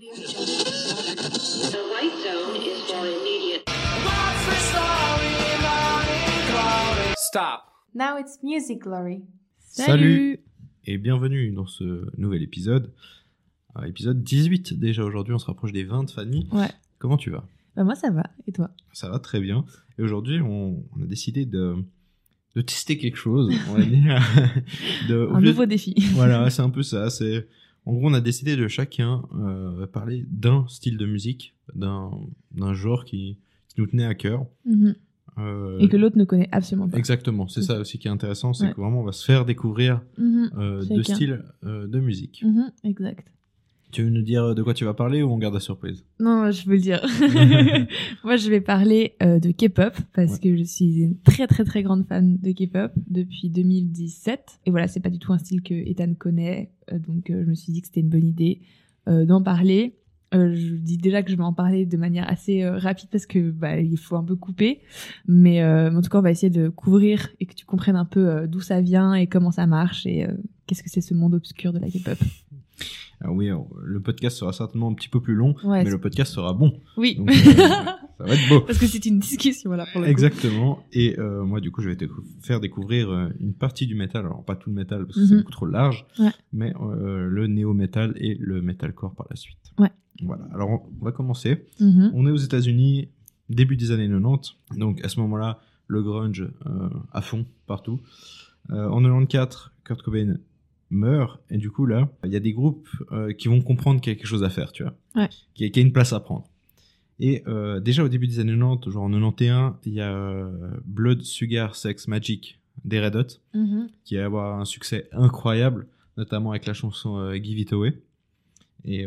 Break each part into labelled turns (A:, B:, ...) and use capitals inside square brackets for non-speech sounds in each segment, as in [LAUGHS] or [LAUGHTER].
A: Audio Jungle.
B: The white zone is for immediate.
C: Stop.
D: Now it's music glory.
E: Salut. Et bienvenue dans ce nouvel épisode. Euh, épisode 18 déjà aujourd'hui, on se rapproche des 20 Fanny.
F: Ouais.
E: Comment tu vas?
F: Bah moi ça va, et toi?
E: Ça va très bien. Et aujourd'hui, on, on a décidé de, de tester quelque chose, on va dire. [LAUGHS] de,
F: Un
E: de-
F: nouveau défi.
E: Voilà, c'est un peu ça. C'est en gros, on a décidé de chacun euh, parler d'un style de musique, d'un genre qui, qui nous tenait à cœur.
F: Mhm.
E: Euh,
F: Et que l'autre ne connaît absolument pas.
E: Exactement, c'est ça aussi qui est intéressant, c'est
F: Ouais.
E: que vraiment on va se faire découvrir
F: Mhm.
E: euh, deux styles de musique.
F: Mhm, Exact.
E: Tu veux nous dire de quoi tu vas parler ou on garde la surprise?
F: Non, je veux le dire. [LAUGHS] [LAUGHS] Moi, je vais parler euh, de K-pop parce
E: Ouais.
F: que je suis une très très très grande fan de K-pop depuis 2017. Et voilà, c'est pas du tout un style que Ethan connaît, euh, donc euh, je me suis dit que c'était une bonne idée euh, d'en parler. Euh, je dis déjà que je vais en parler de manière assez euh, rapide parce que bah, il faut un peu couper, mais euh, en tout cas, on va essayer de couvrir et que tu comprennes un peu euh, d'où ça vient et comment ça marche et euh, qu'est-ce que c'est ce monde obscur de la K-pop.
E: Alors oui, le podcast sera certainement un petit peu plus long,
F: Ouais,
E: mais le podcast sera bon.
F: oui.
E: Donc, [LAUGHS] euh, ça va être beau.
F: Parce que c'est une discussion là pour le coup.
E: Exactement. Et euh, moi, du coup, je vais te faire découvrir euh, une partie du métal. Alors, pas tout le métal parce que
F: Mhm.
E: c'est beaucoup trop large,
F: Ouais.
E: mais euh, le néo-métal et le metalcore par la suite.
F: Ouais.
E: Voilà. Alors, on, va commencer.
F: Mhm.
E: On est aux États-Unis, début des années 90. Donc, à ce moment-là, le grunge à fond, partout. En 94, Kurt Cobain meurt. Et du coup, là, il y a des groupes euh, qui vont comprendre qu'il y a quelque chose à faire, tu vois.
F: Ouais.
E: Qu'il y, a- qu'il y a une place à prendre. Et euh, déjà au début des années 90, genre en 91, il y a euh, Blood, Sugar, Sex, Magic des Red Hot,
F: Mhm.
E: qui va avoir un succès incroyable, notamment avec la chanson Give It Away. Et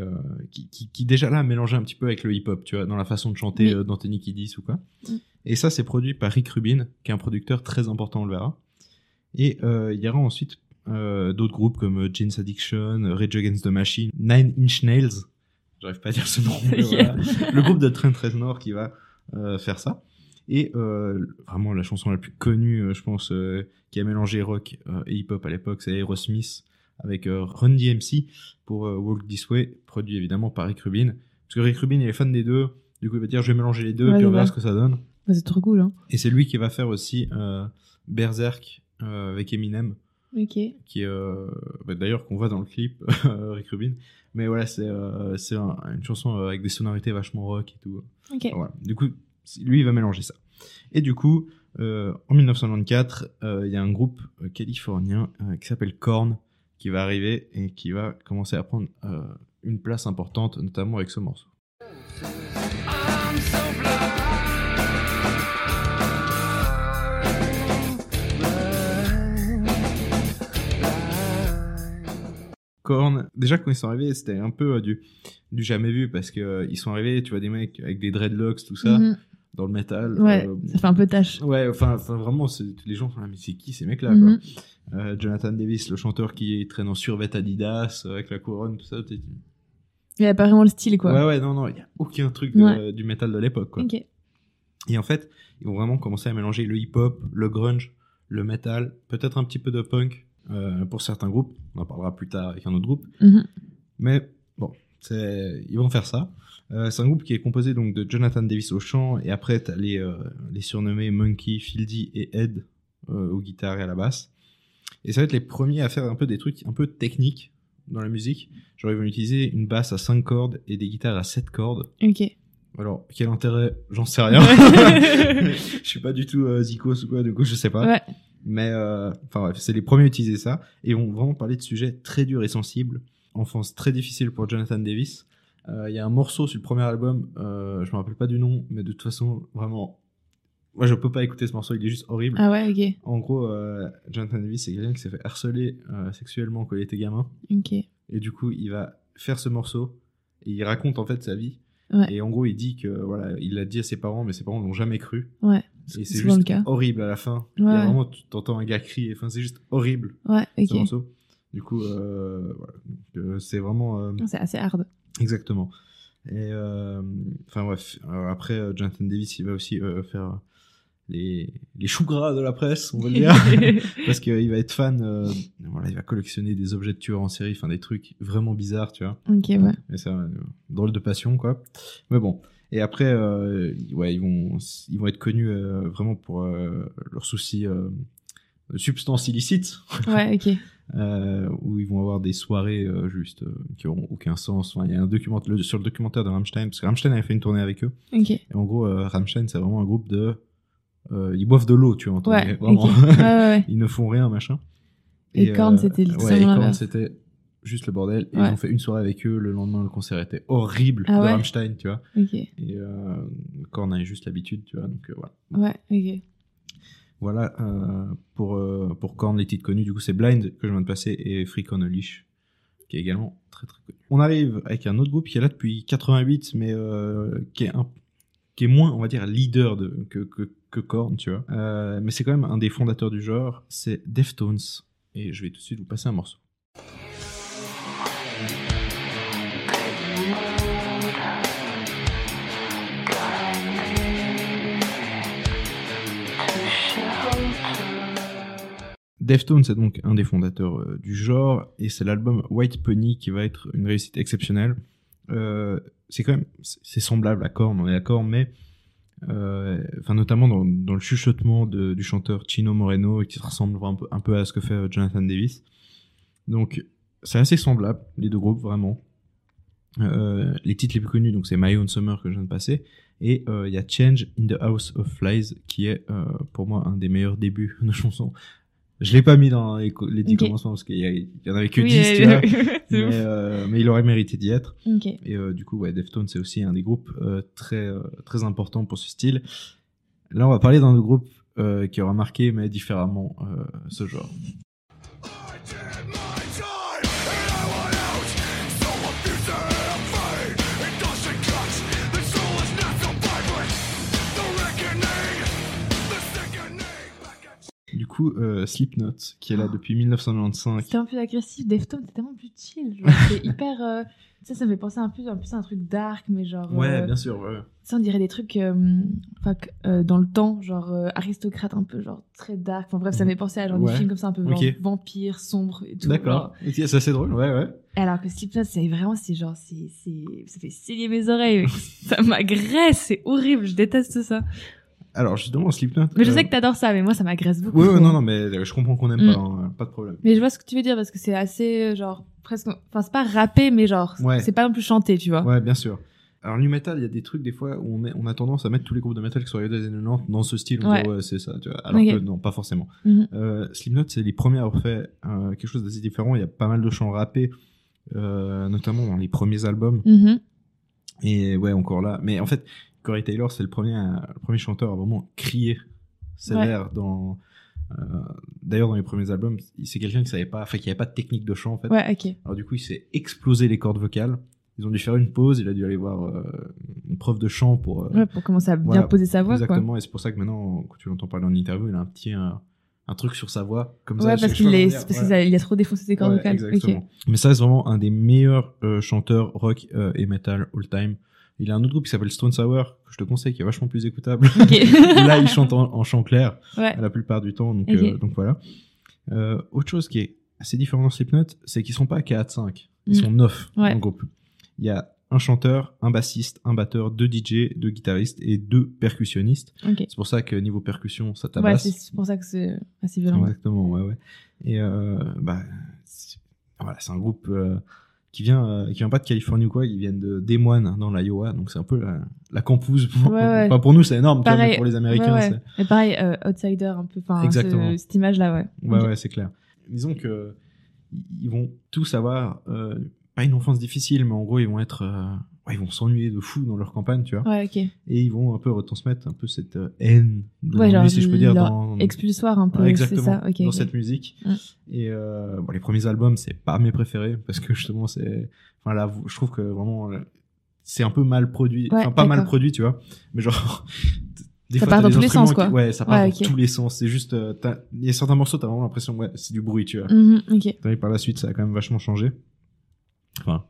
E: qui, qui, qui déjà là mélangeait un petit peu avec le hip-hop, tu vois, dans la façon de chanter
F: Oui.
E: d'Anthony Kiddis ou quoi.
F: Mm.
E: Et ça, c'est produit par Rick Rubin, qui est un producteur très important, on le verra. Et il y aura ensuite euh, d'autres groupes comme euh, Jane's Addiction, euh, Rage Against the Machine, Nine Inch Nails, j'arrive pas à dire ce nom, [LAUGHS] mais
F: Yeah.
E: voilà. le groupe de Trent Reznor qui va euh, faire ça. Et euh, vraiment la chanson la plus connue, je pense, qui a mélangé rock et hip-hop à l'époque, c'est Aerosmith avec Run DMC pour Walk This Way, produit évidemment par Rick Rubin. Parce que Rick Rubin, il est fan des deux, du coup il va dire je vais mélanger les deux,
F: Ouais,
E: puis on verra ce que ça donne.
F: Bah, c'est trop cool, hein.
E: Et c'est lui qui va faire aussi Berserk avec Eminem,
F: Ok.
E: qui euh, bah, d'ailleurs qu'on voit dans le clip [LAUGHS] Rick Rubin. Mais voilà, c'est euh, c'est un- une chanson euh, avec des sonorités vachement rock et tout.
F: Ok.
E: Voilà. Du coup, lui, il va mélanger ça. Et du coup, euh, en 1994, euh, il y a un groupe californien qui s'appelle Korn qui va arriver et qui va commencer à prendre une place importante, notamment avec ce morceau. Korn, déjà quand ils sont arrivés, c'était un peu euh, du, du jamais vu parce que euh, ils sont arrivés, tu vois, des mecs avec des dreadlocks, tout ça,
F: Mhm.
E: dans le métal.
F: Ouais,
E: euh,
F: ça fait un peu tâche.
E: Ouais, enfin, vraiment, les gens sont là, mais c'est qui ces mecs-là
F: Mhm.
E: Euh, Jonathan Davis, le chanteur qui traîne en survêt Adidas, avec la couronne, tout ça.
F: Il a pas vraiment le style, quoi.
E: Ouais, ouais, non, non, il y a aucun truc de-
F: Ouais.
E: du métal de l'époque, quoi. Et en fait, ils vont vraiment commencer à mélanger le hip-hop, le grunge, le metal, peut-être un petit peu de punk euh, pour certains groupes. On en parlera plus tard avec un autre groupe.
F: Mhm.
E: Mais bon, ils vont faire ça. Euh, c'est un groupe qui est composé donc de Jonathan Davis au chant et après t'as les, euh, les surnommés Monkey, Fieldy et Ed aux guitares et à la basse. Et ça va être les premiers à faire un peu des trucs un peu techniques dans la musique. Genre ils vont utiliser une basse à 5 cordes et des guitares à 7 cordes.
F: Ok.
E: Alors quel intérêt? J'en sais rien. [LAUGHS] [LAUGHS] Je suis pas du tout euh, Zikos ou quoi, du coup je sais pas.
F: Ouais.
E: Mais euh, enfin bref, c'est les premiers à utiliser ça. Et on va vraiment parler de sujets très durs et sensibles. Enfance très difficile pour Jonathan Davis. Euh, Il y a un morceau sur le premier album, euh, je me rappelle pas du nom, mais de toute façon, vraiment, moi je peux pas écouter ce morceau, il est juste horrible.
F: Ah ouais, ok.
E: En gros, euh, Jonathan Davis, c'est quelqu'un qui s'est fait harceler sexuellement quand il était gamin.
F: Ok.
E: Et du coup, il va faire ce morceau et il raconte en fait sa vie.
F: Ouais.
E: Et en gros, il dit que voilà, il l'a dit à ses parents, mais ses parents l'ont jamais cru.
F: Ouais.
E: Et c'est juste
F: le cas.
E: horrible à la fin. Il y
F: Ouais.
E: a vraiment, tu t'entends un gars crier. Enfin, c'est juste horrible
F: Ouais,
E: ce
F: ok.
E: morceau. Du coup, euh, voilà. Euh, c'est vraiment euh,
F: C'est assez hard.
E: exactement. Et euh, enfin bref. Alors, après, euh, Jonathan Davis, il va aussi euh, faire les, les choux gras de la presse, on va dire. [LAUGHS] Parce qu'il va être fan, euh, voilà, il va collectionner des objets de tueurs en série, enfin des trucs vraiment bizarres, tu vois.
F: ok, ouais.
E: Et ça, euh, drôle de passion, quoi. Mais bon. Et après, euh, ouais, ils vont, ils vont être connus euh, vraiment pour leurs soucis de substances illicites,
F: Ouais, ok. [LAUGHS]
E: où ils vont avoir des soirées juste qui auront aucun sens. Enfin, il y a un documentaire le- sur le documentaire de Rammstein, parce que Rammstein avait fait une tournée avec eux.
F: Ok.
E: Et en gros, Rammstein, c'est vraiment un groupe de, euh, ils boivent de l'eau, tu vois.
F: Ouais,
E: vraiment.
F: Ouais, ouais. [LAUGHS]
E: ils ne font rien, machin.
F: Et Korn, c'était
E: ouais, et c'était juste le bordel. Et ils ont fait une soirée avec eux. Le lendemain, le concert était horrible
F: Ah
E: de Rammstein, tu vois. Et euh, Korn avait juste l'habitude, tu vois. Donc euh, voilà.
F: Ouais, ok.
E: Voilà euh, pour, euh, pour Korn, les titres connus. Du coup, c'est Blind que je viens de passer et Freak on a Leash, qui est également très très connu. On arrive avec un autre groupe qui est là depuis 88, mais euh, qui est un qui est moins, on va dire, leader de, que, que, que Korn, tu vois. Euh, mais c'est quand même un des fondateurs du genre, c'est Deftones. Et je vais tout de suite vous passer un morceau. Deftones est donc un des fondateurs euh, du genre et c'est l'album White Pony qui va être une réussite exceptionnelle. Euh, c'est quand même c'est semblable à Korn, on est d'accord, mais enfin notamment dans, le chuchotement du chanteur Chino Moreno qui ressemble un peu, un peu à ce que fait euh, Jonathan Davis. Donc c'est assez semblable les deux groupes vraiment. Euh, les titres les plus connus donc c'est My Own Summer que je viens de passer et euh, il y a Change in the House of Flies qui est euh, pour moi un des meilleurs débuts [LAUGHS] de chanson. Je l'ai pas mis dans les, les 10
F: Ok.
E: commencements parce qu'il y, en avait que
F: Oui,
E: 10, tu vois. [LAUGHS] Mais, euh, mais il aurait mérité d'y être. Et euh, du coup, ouais, Deftones, c'est aussi un des groupes euh, très, euh, très importants pour ce style. Là, on va parler d'un autre groupe euh, qui aura marqué, mais différemment, euh, ce genre. Coup, euh, Slipknot, qui est là depuis 1995.
F: C'était un peu agressif. Deftones, c'était tellement plus chill. [LAUGHS] C'est hyper. euh, Ça, ça me fait penser un peu, un peu à un truc dark, mais genre.
E: Ouais,
F: euh,
E: bien sûr, ouais.
F: Ça, on dirait des trucs euh, euh, dans le temps, genre aristocrate, un peu genre très dark. Enfin bref, ça me fait penser à genre
E: Ouais.
F: des films comme ça, un peu genre
E: Ok.
F: vampire, sombre et tout.
E: D'accord.
F: genre.
E: Ok, ça c'est drôle, ouais, ouais.
F: Alors que Slipknot, c'est vraiment, c'est genre, c'est, c'est, ça fait saigner mes oreilles. [LAUGHS] ça m'agresse, c'est horrible, je déteste ça.
E: Alors, justement, Slipknot.
F: Mais je
E: euh,
F: sais que t'adores ça, mais moi, ça m'agresse beaucoup.
E: Ouais, ouais, non, non, mais euh, je comprends qu'on aime
F: Mm.
E: pas, hein, pas de problème.
F: Mais je vois ce que tu veux dire parce que c'est assez, euh, genre, presque, enfin, c'est pas rappé, mais genre,
E: Ouais.
F: c'est pas non plus chanté, tu vois.
E: Ouais, bien sûr. Alors, nu metal, il y a des trucs, des fois, où on, met- on a tendance à mettre tous les groupes de metal qui sont arrivés des années 90 dans ce style. On
F: Ouais.
E: dit, ouais, c'est ça, tu vois. Alors que non, pas forcément.
F: Mhm.
E: Euh, Slipknot, c'est les premiers à avoir fait euh, quelque chose d'assez différent. Il y a pas mal de chants rappés, euh, notamment dans les premiers albums.
F: Mhm.
E: Et ouais, encore là. Mais en fait, Corey Taylor, c'est le premier, le premier chanteur à vraiment crier sévère dans. euh, D'ailleurs, dans les premiers albums, c'est quelqu'un qui savait pas, enfin, qui avait pas de technique de chant en fait.
F: Ouais, ok.
E: Alors du coup, il s'est explosé les cordes vocales. Ils ont dû faire une pause. Il a dû aller voir euh, une prof de chant pour. euh,
F: Ouais, pour commencer à bien
E: Voilà,
F: poser sa voix, quoi.
E: exactement. Et c'est pour ça que maintenant, quand tu l'entends parler en interview, il a un petit un, truc sur sa voix comme ça.
F: Ouais, parce qu'il est,
E: Ouais.
F: il a trop défoncé ses cordes
E: Ouais,
F: vocales.
E: exactement. Mais ça, c'est vraiment un des meilleurs euh, chanteurs rock euh, et metal all time. Il a un autre groupe qui s'appelle Stone Sour, que je te conseille, qui est vachement plus écoutable. [LAUGHS] Là, il chante en, en chant clair
F: ouais.
E: la plupart du temps, donc, euh, donc voilà. Euh, autre chose qui est assez différent dans Slipknot, c'est qu'ils sont pas 4-5, ils
F: Mm.
E: sont 9
F: Ouais.
E: le groupe. Il y a un chanteur, un bassiste, un batteur, deux DJ, deux guitaristes et deux percussionnistes. C'est pour ça que niveau percussion, ça
F: Ouais,
E: tabasse.
F: c'est pour ça que c'est assez violent. ouais.
E: Exactement, ouais, ouais. Et euh, bah, c'est- voilà, c'est un groupe qui vient, euh, qui vient pas de Californie ou quoi, ils viennent de Des Moines dans l'Iowa, donc c'est un peu la, la campus. Pour,
F: Ouais, ouais.
E: enfin, pour nous, c'est énorme, mais pour les Américains,
F: Ouais, ouais. Mais pareil, euh, outsider un peu. Enfin,
E: Exactement.
F: ce- cette image-là, ouais.
E: c'est. Ouais,
F: Ok.
E: ouais, c'est clair. Disons que ils vont tous avoir euh, pas une enfance difficile, mais en gros, ils vont être, ouais, ils vont s'ennuyer de fou dans leur campagne, tu vois,
F: Ouais, ok.
E: et ils vont un peu retransmettre un peu cette euh, haine, de
F: Ouais, genre
E: si je peux dire, dans,
F: Expulsoire un peu,
E: Ouais, exactement,
F: ça.
E: Dans cette musique.
F: Mm.
E: Et euh, bon, les premiers albums, c'est pas mes préférés parce que justement, c'est, enfin là, je trouve que vraiment, euh, c'est un peu mal produit,
F: Ouais,
E: enfin pas mal produit, tu vois, mais genre. [LAUGHS] Des
F: Ça
E: fois,
F: part dans tous les sens, quoi.
E: qui- Ouais, ça part
F: Ouais,
E: dans tous les sens. C'est juste, euh, il y a certains morceaux, t'as vraiment l'impression, ouais, c'est du bruit, tu vois.
F: Mhm, ok.
E: Et par la suite, ça a quand même vachement changé. Enfin,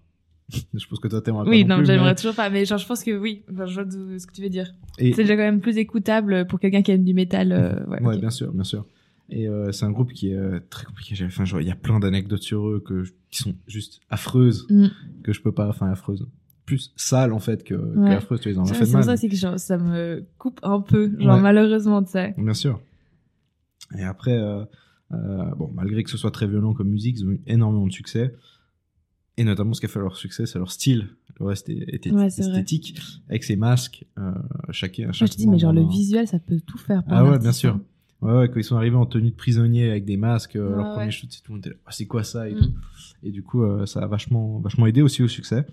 E: [LAUGHS] je pense que toi t'aimerais
F: Oui,
E: pas
F: non,
E: non
F: j'aimerais
E: mais-
F: toujours pas. Mais genre, je pense que oui. Enfin, je vois ce que tu veux dire.
E: Et-
F: C'est déjà quand même plus écoutable pour quelqu'un qui aime du métal. euh, ouais,
E: Ouais, bien sûr, bien sûr. Et euh, c'est un groupe qui est euh, très compliqué. Enfin, genre, il y a plein d'anecdotes sur eux que je- qui sont juste affreuses,
F: Mm.
E: que je peux pas. Enfin, affreuses. Plus sales en fait que, que
F: Ouais.
E: affreuses. Tu les
F: C'est pour ça que genre, ça me coupe un peu. Genre,
E: Ouais.
F: malheureusement, tu sais.
E: Bien sûr. Et après, euh, euh, bon, malgré que ce soit très violent comme musique, ils ont eu énormément de succès. Et notamment, ce qui a fait leur succès, c'est leur style. Le reste est- était
F: Ouais, vrai.
E: esthétique, avec ses masques. Euh, chacun,
F: Moi, je te dis, mais genre, le visuel, ça peut tout faire. pour
E: Ah ouais, bien sûr.
F: hein.
E: Ouais, ouais, quand ils sont arrivés en tenue de prisonnier avec des masques, euh, leur
F: ouais.
E: premier shoot, c'est tout le monde était là, Ah, c'est quoi ça et,
F: Mm.
E: tout. et du coup, euh, ça a vachement, vachement aidé aussi au succès.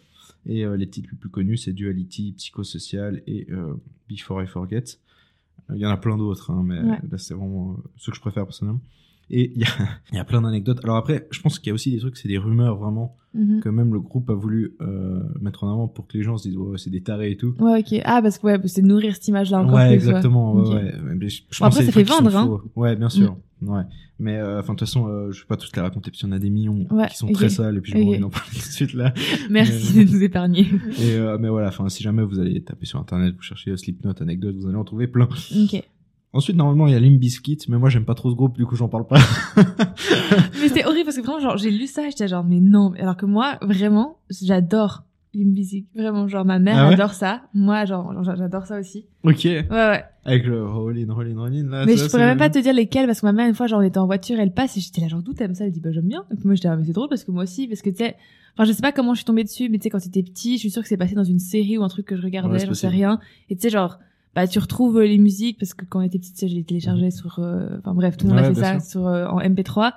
E: Et euh, les titres les plus connus, c'est Duality, Psychosocial et Before I Forget. Il y en a plein d'autres, hein, mais
F: Ouais.
E: là, c'est vraiment ceux que je préfère personnellement. Et il y a, [LAUGHS] il y a plein d'anecdotes. Alors après, je pense qu'il y a aussi des trucs, c'est des rumeurs vraiment,
F: Mhm.
E: que même le groupe a voulu euh, mettre en avant pour que les gens se disent, c'est des tarés et tout.
F: Ouais, ok. Ah, parce que ouais, c'est de nourrir cette image-là encore
E: ouais,
F: plus.
E: exactement. Ouais,
F: Ok.
E: ouais. Mais je- je pense
F: après, ça fait vendre, hein.
E: faux. Ouais, bien sûr. Ouais. Mais euh, enfin, de toute façon, euh, je vais pas toutes les raconter, puis il y en a des millions
F: Ouais,
E: qui sont très sales, et puis je vais
F: Ok.
E: envie d'en parler [LAUGHS] tout de suite là. [LAUGHS]
F: Merci
E: Mais-
F: de nous épargner.
E: Et, euh, mais voilà, enfin, si jamais vous allez taper sur internet, vous cherchez euh, Slipknot, anecdote, vous allez en trouver plein.
F: ok.
E: Ensuite, normalement, il y a Limp Bizkit, mais moi, j'aime pas trop ce groupe, du coup, j'en parle pas. [LAUGHS]
F: Mais c'était horrible parce que vraiment, genre, j'ai lu ça j'étais genre, mais non. Alors que moi, vraiment, j'adore Limp Bizkit. Vraiment, genre, ma mère
E: Ah ouais
F: adore ça. Moi, genre, j'adore ça aussi.
E: ok.
F: Ouais, ouais.
E: Avec le Rollin, Rollin, Rollin, là.
F: mais
E: ça,
F: je pourrais même pas te dire lesquels parce que ma mère, une fois, genre, on était en voiture, elle passe et j'étais là, genre, d'où t'aimes ça? Elle dit, bah, j'aime bien. Et puis moi, j'étais, ah, mais c'est drôle parce que moi aussi, parce que tu sais, enfin, je sais pas comment je suis tombée dessus, mais tu sais, quand t'étais petit, je suis sûre que c'est passé dans une série ou un truc que je
E: Ouais,
F: regardais,
E: c'est
F: j'en sais rien. Et tu sais, genre, bah, tu retrouves euh, les musiques parce que quand on était petite, je les téléchargeais sur, euh, enfin, bref, tout le monde
E: Mhm. Ouais,
F: a fait ça sur, euh, en MP3.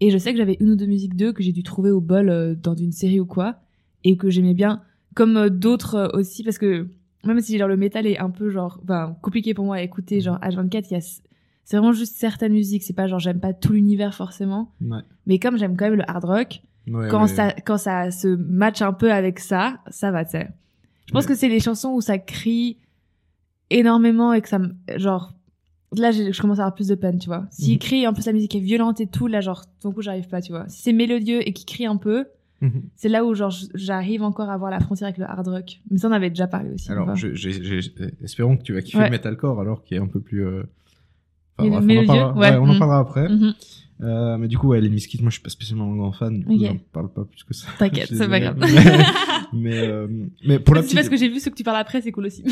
F: Et je sais que j'avais une ou deux musiques d'eux que j'ai dû trouver au bol euh, dans une série ou quoi. Et que j'aimais bien. Comme d'autres aussi, parce que même si genre le métal est un peu genre, enfin, compliqué pour moi à écouter, genre H24, il y a, c'est vraiment juste certaines musiques. C'est pas genre j'aime pas tout l'univers forcément.
E: Ouais.
F: Mais comme j'aime quand même le hard rock,
E: Ouais,
F: quand
E: ouais.
F: ça, quand ça se match un peu avec ça, ça va, tu sais. Je pense que c'est les chansons où ça crie énormément et que ça me, genre, là, je commence à avoir plus de peine, tu vois. S'il
E: Mhm.
F: crie, en plus la musique est violente et tout, là, genre, d'un coup, j'arrive pas, tu vois. Si c'est mélodieux et qu'il crie un peu,
E: Mhm.
F: c'est là où, genre, j'arrive encore à voir la frontière avec le hard rock. Mais ça, on avait déjà parlé aussi.
E: Alors, je- espérons que tu vas kiffer
F: Ouais.
E: le metalcore, alors qui est un peu plus. euh,
F: Mélo-
E: bref, on en parlera,
F: ouais.
E: ouais, on en
F: Mhm.
E: parlera après.
F: Mhm.
E: Euh, mais du coup, ouais, les Miskits, moi, je suis pas spécialement un grand fan. Du coup,
F: Ok.
E: j'en parle pas plus que ça. [LAUGHS]
F: T'inquiète, c'est pas grave.
E: mais, euh, mais pour la
F: C'est parce
E: petite,
F: que j'ai vu ce que tu parles après, c'est cool aussi.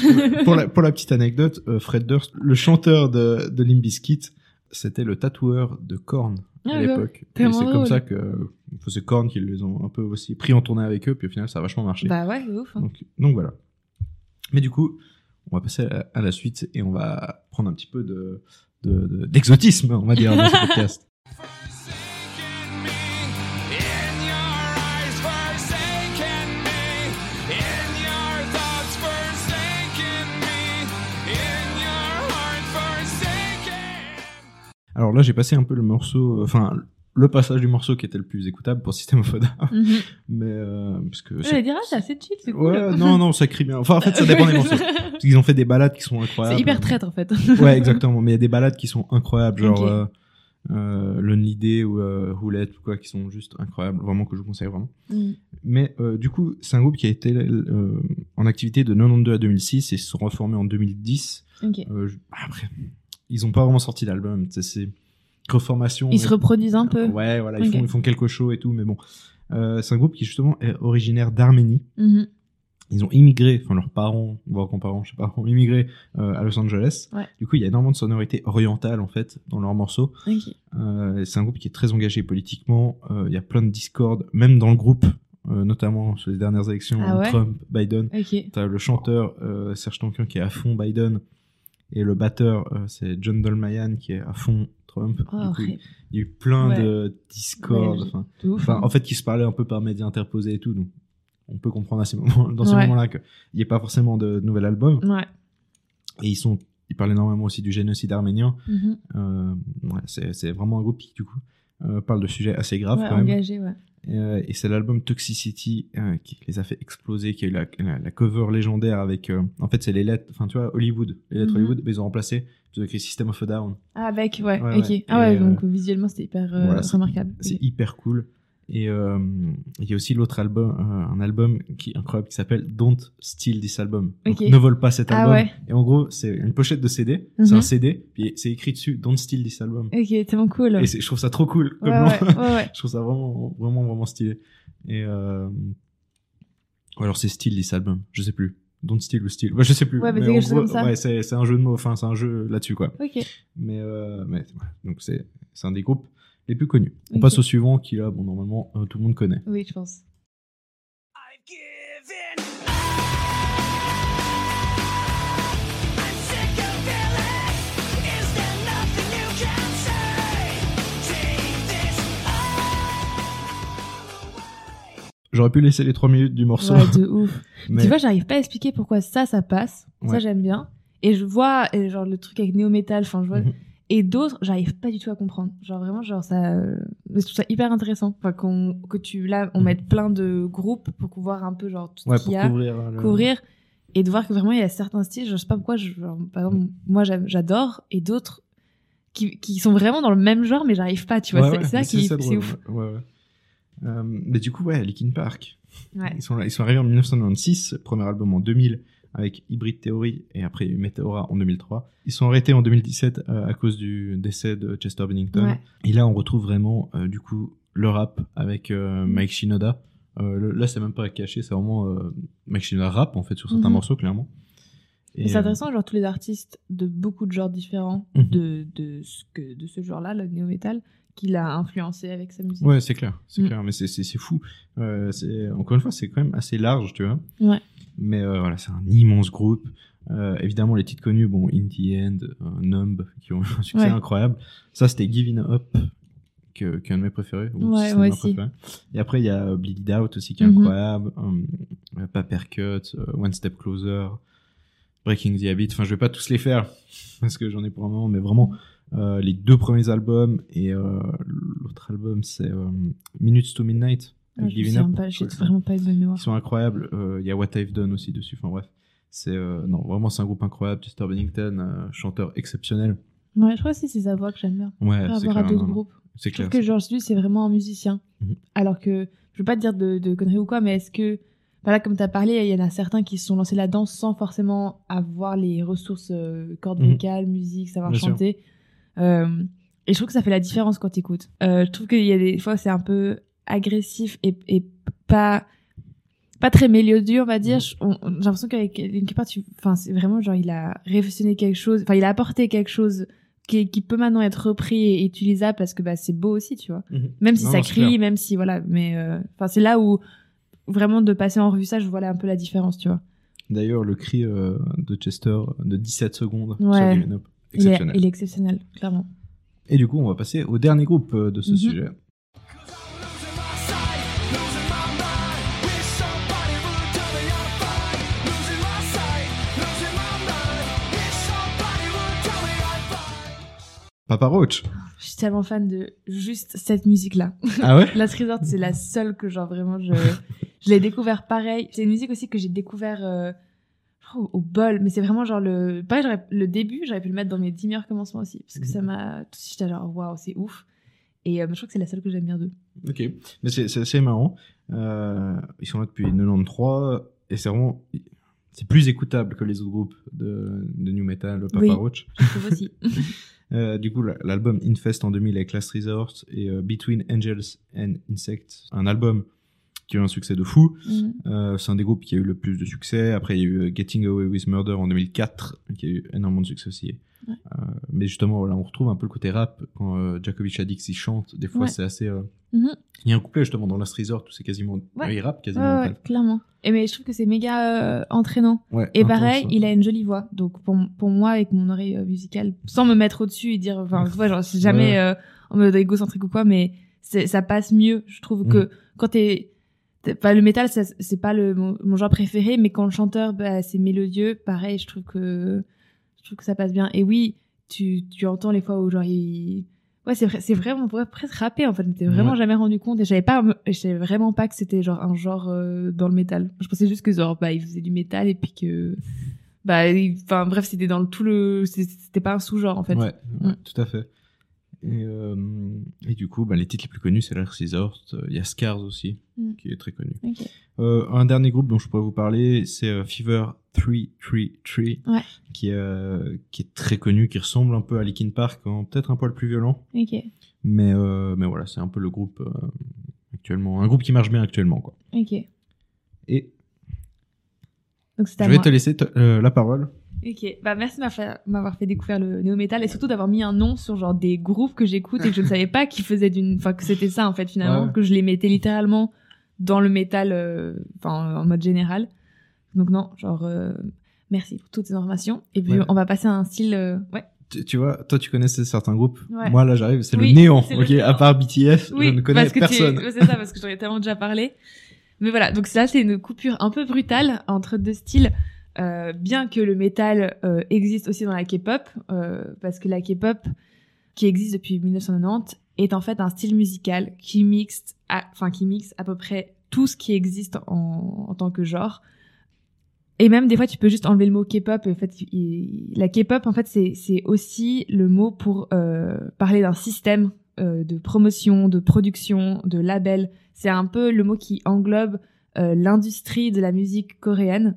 E: pour la, pour la [LAUGHS] petite anecdote, euh, Fred Durst, le chanteur de, de Limp Bizkit, c'était le tatoueur de Korn à
F: Ah,
E: l'époque. Et c'est comme ça que enfin, c'est Korn qui les ont un peu aussi pris en tournée avec eux, puis au final, ça a vachement marché.
F: bah ouais, c'est ouf. hein.
E: Donc, donc voilà. Mais du coup, on va passer à la suite et on va prendre un petit peu de de- de- d'exotisme, on va dire, dans ce podcast. [LAUGHS] Alors là, j'ai passé un peu le morceau, euh, enfin le passage du morceau qui était le plus écoutable pour System of a Down, mais euh, parce que
F: dire, ah, c'est assez chill, c'est cool.
E: ouais, non, non, ça crie bien. Enfin, en fait, ça dépend des morceaux. [LAUGHS] Parce qu'ils ont fait des balades qui sont incroyables.
F: C'est hyper traître, en fait.
E: Ouais, exactement. Mais il y a des balades qui sont incroyables, genre
F: Ok.
E: euh, euh, Lonely Day ou euh, Roulette ou quoi, qui sont juste incroyables, vraiment que je vous conseille vraiment.
F: Mm.
E: Mais euh, du coup, c'est un groupe qui a été en activité de 92 à 2006 et se sont reformés en 2010.
F: Ok.
E: Euh, je- Après, ils ont pas vraiment sorti d'album. C'est reformation.
F: Ils se
E: et-
F: reproduisent un peu.
E: Ouais, voilà, ils, font, ils font quelques shows et tout, mais bon. Euh, c'est un groupe qui justement est originaire d'Arménie.
F: Mhm.
E: Ils ont immigré, enfin leurs parents, voire grands-parents, je sais pas, ont immigré euh, à Los Angeles.
F: Ouais.
E: Du coup, il y a énormément de sonorités orientales en fait dans leurs morceaux. Euh, c'est un groupe qui est très engagé politiquement. Euh, Il y a plein de discordes, même dans le groupe, euh, notamment sur les dernières élections
F: Ah ouais
E: Trump, Biden.
F: Ok.
E: T'as le chanteur euh, Serge Tankian qui est à fond Biden et le batteur euh, c'est John Dolmayan qui est à fond Trump.
F: Oh,
E: coup, il y a eu plein
F: Ouais.
E: de discordes.
F: Ouais,
E: enfin,
F: hein.
E: en fait, qui se parlaient un peu par médias interposés et tout. Donc, on peut comprendre à ces moments, dans ces
F: Ouais.
E: moments-là qu'il n'y ait pas forcément de nouvel album. Et ils sont, ils parlent énormément aussi du génocide arménien.
F: Mhm.
E: Euh, c'est, vraiment un groupe qui, du coup, euh, parle de sujets assez graves quand
F: engagé.
E: Et, euh, et c'est l'album Toxicity euh, qui les a fait exploser, qui a eu la, la, la cover légendaire avec. euh, en fait, c'est les lettres, enfin, tu vois, Hollywood. Les lettres
F: Mhm.
E: Hollywood, mais ils ont remplacé. Écrit System of a Down.
F: Ah, avec, ouais.
E: Ouais,
F: ok.
E: ouais.
F: Ah ouais,
E: Et,
F: donc visuellement, c'était hyper euh,
E: voilà,
F: remarquable.
E: C'est hyper cool. Et euh, il y a aussi l'autre album, euh, un album qui est incroyable qui s'appelle Don't Steal This Album. Donc,
F: Ok.
E: ne vole pas cet
F: Ah
E: album.
F: ouais.
E: Et en gros, c'est une pochette de CD, c'est
F: Mhm.
E: un CD, puis c'est écrit dessus Don't Steal This Album.
F: Ok, tellement cool.
E: Et je trouve ça trop cool comme [LAUGHS]
F: ouais,
E: je trouve ça vraiment, vraiment, vraiment stylé. Et euh... ou alors c'est Steal This Album, je sais plus. Don't Steal ou Steal, ouais, je sais plus.
F: Ouais, mais c'est
E: gros. Ouais, un jeu de mots, enfin c'est un jeu là-dessus quoi.
F: Ok.
E: Mais, euh, mais donc c'est c'est un des groupes les plus connus. On passe au suivant qui là, bon normalement euh, tout le monde connaît.
F: Oui, je pense.
E: J'aurais pu laisser les 3 minutes du morceau.
F: Ouais, de ouf. [LAUGHS]
E: mais
F: Tu vois, j'arrive pas à expliquer pourquoi ça, ça passe. Ça, j'aime bien. Et je vois, et genre, le truc avec néo-metal, enfin, je vois.
E: Mhm.
F: Et d'autres, j'arrive pas du tout à comprendre. Genre, vraiment, genre, ça. euh, Je trouve ça hyper intéressant. Enfin, qu'on, que tu, là, on
E: Mhm.
F: mette plein de groupes pour voir un peu, genre, tout
E: ouais,
F: ce qu'il y a.
E: couvrir. euh, le-
F: Couvrir. Et de voir que vraiment, il y a certains styles, je sais pas pourquoi, je- genre, par exemple, moi, j'adore, et d'autres qui, qui sont vraiment dans le même genre, mais j'arrive pas, tu vois.
E: Ouais,
F: c'est
E: ouais,
F: ça qui
E: ça
F: c'est
E: drôle,
F: ouf.
E: Ouais, ouais. Euh, mais du coup, ouais, Linkin Park.
F: Ouais.
E: Ils sont, là- ils sont arrivés en 1996, premier album en 2000 avec Hybrid Theory et après Meteora en 2003. Ils sont arrêtés en 2017 euh, à cause du décès de Chester Bennington.
F: Ouais.
E: Et là, on retrouve vraiment euh, du coup le rap avec euh, Mike Shinoda. Le- là, c'est même pas caché, c'est vraiment Mike Shinoda rap en fait sur certains
F: Mhm.
E: morceaux clairement.
F: Et c'est intéressant, genre tous les artistes de beaucoup de genres différents
E: Mhm.
F: de, de, ce que, de ce genre-là, le néo-metal, qu'il a influencé avec sa musique.
E: Ouais, c'est clair, c'est
F: Mm.
E: clair, mais c'est fou. Euh, encore une fois, c'est quand même assez large, tu vois.
F: Ouais.
E: Mais euh, voilà, c'est un immense groupe. Euh, évidemment, les titres connus, bon, In the End, Numb, qui ont eu un succès
F: Ouais.
E: incroyable. Ça, c'était Giving Up, qui est un de mes préférés. ou
F: Ouais,
E: ma
F: aussi.
E: Et après, il y a Bleed It Out aussi, qui est
F: Mhm.
E: incroyable. Um, Papercut, One Step Closer, Breaking the Habit. Enfin, je vais pas tous les faire, [LAUGHS] parce que j'en ai pour un moment, mais vraiment, euh, les deux premiers albums et euh, l'autre album, c'est euh, Minutes to Midnight. Avec
F: je
E: Up.
F: pas, j'ai
E: que
F: vraiment pas de mémoire.
E: qui sont incroyables. Il y a What I've Done aussi dessus. Enfin bref, c'est non vraiment c'est un groupe incroyable. Chester Bennington, chanteur exceptionnel.
F: Ouais, je crois aussi c'est sa voix que j'aime bien.
E: Ouais, c'est clair.
F: d'autres groupes.
E: C'est
F: Je trouve que George lui, c'est vraiment un musicien.
E: Mhm.
F: Alors que, je veux pas te dire de, de conneries ou quoi, mais est-ce que, voilà, comme tu as parlé, il y en a certains qui se sont lancés là-dedans sans forcément avoir les ressources cordes
E: Mhm.
F: vocales, musique, savoir
E: Bien sûr.
F: Euh, et je trouve que ça fait la différence quand tu écoutes. je trouve qu'il y a des fois, c'est un peu agressif et, et pas pas très mélodieux on va dire on- j'ai l'impression qu'avec Linkin tu- enfin c'est vraiment genre il a révolutionné quelque chose enfin il a apporté quelque chose qui, qui peut maintenant être repris et utilisable parce que bah c'est beau aussi tu vois
E: Mhm.
F: même si
E: Non,
F: ça crie même si voilà mais euh, enfin c'est là où vraiment de passer en revue ça je vois là un peu la différence tu vois
E: D'ailleurs, le cri euh, de Chester de 17 secondes sur
F: Ouais.
E: Giving
F: Il est,
E: exceptionnel.
F: il est exceptionnel clairement
E: Et du coup, on va passer au dernier groupe euh, de ce
F: Mhm.
E: sujet. Papa Roach.
F: je suis tellement fan de juste cette musique là
E: Ah ouais [LAUGHS]
F: Last Resort, c'est la seule que genre vraiment je, je l'ai découvert pareil. C'est une musique aussi que j'ai découvert euh, au, bol, mais c'est vraiment genre le pareil, le début, j'aurais pu le mettre dans mes 10 meilleurs commencements aussi parce que ça m'a tout de suite j'étais genre waouh, c'est ouf. Et euh, je crois que c'est la seule que j'aime bien d'eux.
E: Ok. Mais c'est assez marrant. Euh, ils sont là depuis 93 et c'est vraiment c'est plus écoutable que les autres groupes de, de new metal, le Papa
F: Oui.
E: Roach. [LAUGHS]
F: Je trouve aussi. [LAUGHS]
E: Euh, du coup, la- l'album Infest en 2000 avec Last Resort et Between Angels and Insects, un album qui a eu un succès de fou.
F: Mhm.
E: Euh, c'est un des groupes qui a eu le plus de succès. Après, il y a eu euh, Getting Away with Murder en 2004, qui a eu énormément de succès aussi.
F: Ouais.
E: Euh, mais justement, voilà, on retrouve un peu le côté rap quand euh, Jacoby Shaddix il chante. Des fois,
F: Ouais.
E: c'est assez. euh,
F: Mhm.
E: Il y a un couplet justement dans Last Resort où c'est quasiment.
F: Ouais.
E: Il rappe quasiment. en
F: ouais, clairement. Et mais je trouve que c'est méga entraînant. Et pareil,
E: ouais.
F: il a une jolie voix. Donc pour, pour moi, avec mon oreille musicale, sans me mettre au-dessus et dire, enfin, tu vois, genre, c'est jamais en mode égocentrique ou quoi, mais ça passe mieux. Je trouve
E: Mm.
F: que quand t'es, t'es- pas le métal, c'est pas le, mon, mon genre préféré, mais quand le chanteur, bah, c'est mélodieux, pareil, je trouve que, je trouve que ça passe bien. Et oui, tu, tu entends les fois où genre il, ouais, c'est vrai, c'est vraiment, on pourrait presque rapper, en fait. Je m'étais vraiment
E: Ouais. jamais
F: rendu compte et j'avais pas, je savais vraiment pas que c'était genre un genre euh, dans le métal. Je pensais juste que genre, bah, il faisait du métal et puis que, bah, enfin, bref, c'était dans le tout le, c'était pas un sous-genre, en fait.
E: Ouais, ouais, tout à fait. Et, euh, et du coup, bah, les titres les plus connus, c'est Last Resort. euh, Il y a Scars aussi,
F: Mm.
E: qui est très connu. Euh, un dernier groupe dont je pourrais vous parler, c'est Fever 333,
F: Ouais.
E: qui, est, qui est très connu, qui ressemble un peu à Linkin Park, en peut-être un poil plus violent. Mais, mais voilà, c'est un peu le groupe actuellement, un groupe qui marche bien actuellement. Quoi. Et
F: Donc
E: je vais
F: moi.
E: te laisser te- la parole.
F: Ok, bah merci m'avoir fait- découvrir le néo metal et surtout d'avoir mis un nom sur genre des groupes que j'écoute et que je ne savais pas qu'ils faisaient d'une, enfin que c'était ça en fait finalement,
E: Ouais.
F: que je les mettais littéralement dans le métal, euh, enfin en mode général. Donc non, genre euh, merci pour toutes ces informations et puis
E: Ouais.
F: on va passer à un style, euh, ouais.
E: Tu, tu vois, toi tu connaissais certains groupes.
F: Ouais.
E: Moi là j'arrive, c'est
F: Oui,
E: le néant.
F: le
E: ok, à part BTS, je ne connais
F: parce que
E: personne.
F: Tu... C'est ça, parce que j'en ai tellement déjà parlé. Mais voilà, donc ça, c'est une coupure un peu brutale entre deux styles. Euh, bien que le métal euh, existe aussi dans la K-pop, euh, parce que la K-pop, qui existe depuis 1990, est en fait un style musical qui mixe, enfin qui mixe à peu près tout ce qui existe en, tant que genre. Et même des fois, tu peux juste enlever le mot K-pop. En fait, la K-pop, en fait, c'est aussi le mot pour parler d'un système de promotion, de production, de label. C'est un peu le mot qui englobe l'industrie de la musique coréenne.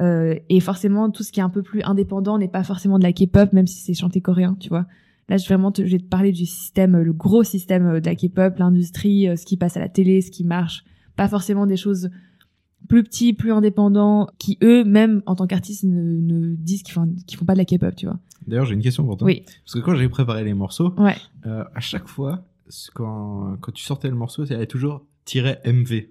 F: Euh, et forcément, tout ce qui est un peu plus indépendant n'est pas forcément de la K-pop, même si c'est chanté coréen, tu vois. Là, je, vraiment, te- je vais te parler du système, euh, le gros système euh, de la K-pop, l'industrie, ce qui passe à la télé, ce qui marche. Pas forcément des choses plus petits, plus indépendants, qui eux, même en tant qu'artistes, ne, ne disent qu'ils font, font pas de la K-pop, tu vois.
E: D'ailleurs j'ai une question pour toi.
F: Oui.
E: Parce que quand j'ai préparé les morceaux,
F: Ouais.
E: euh, à chaque fois, quand, quand tu sortais le morceau, il y avait toujours tiret MV.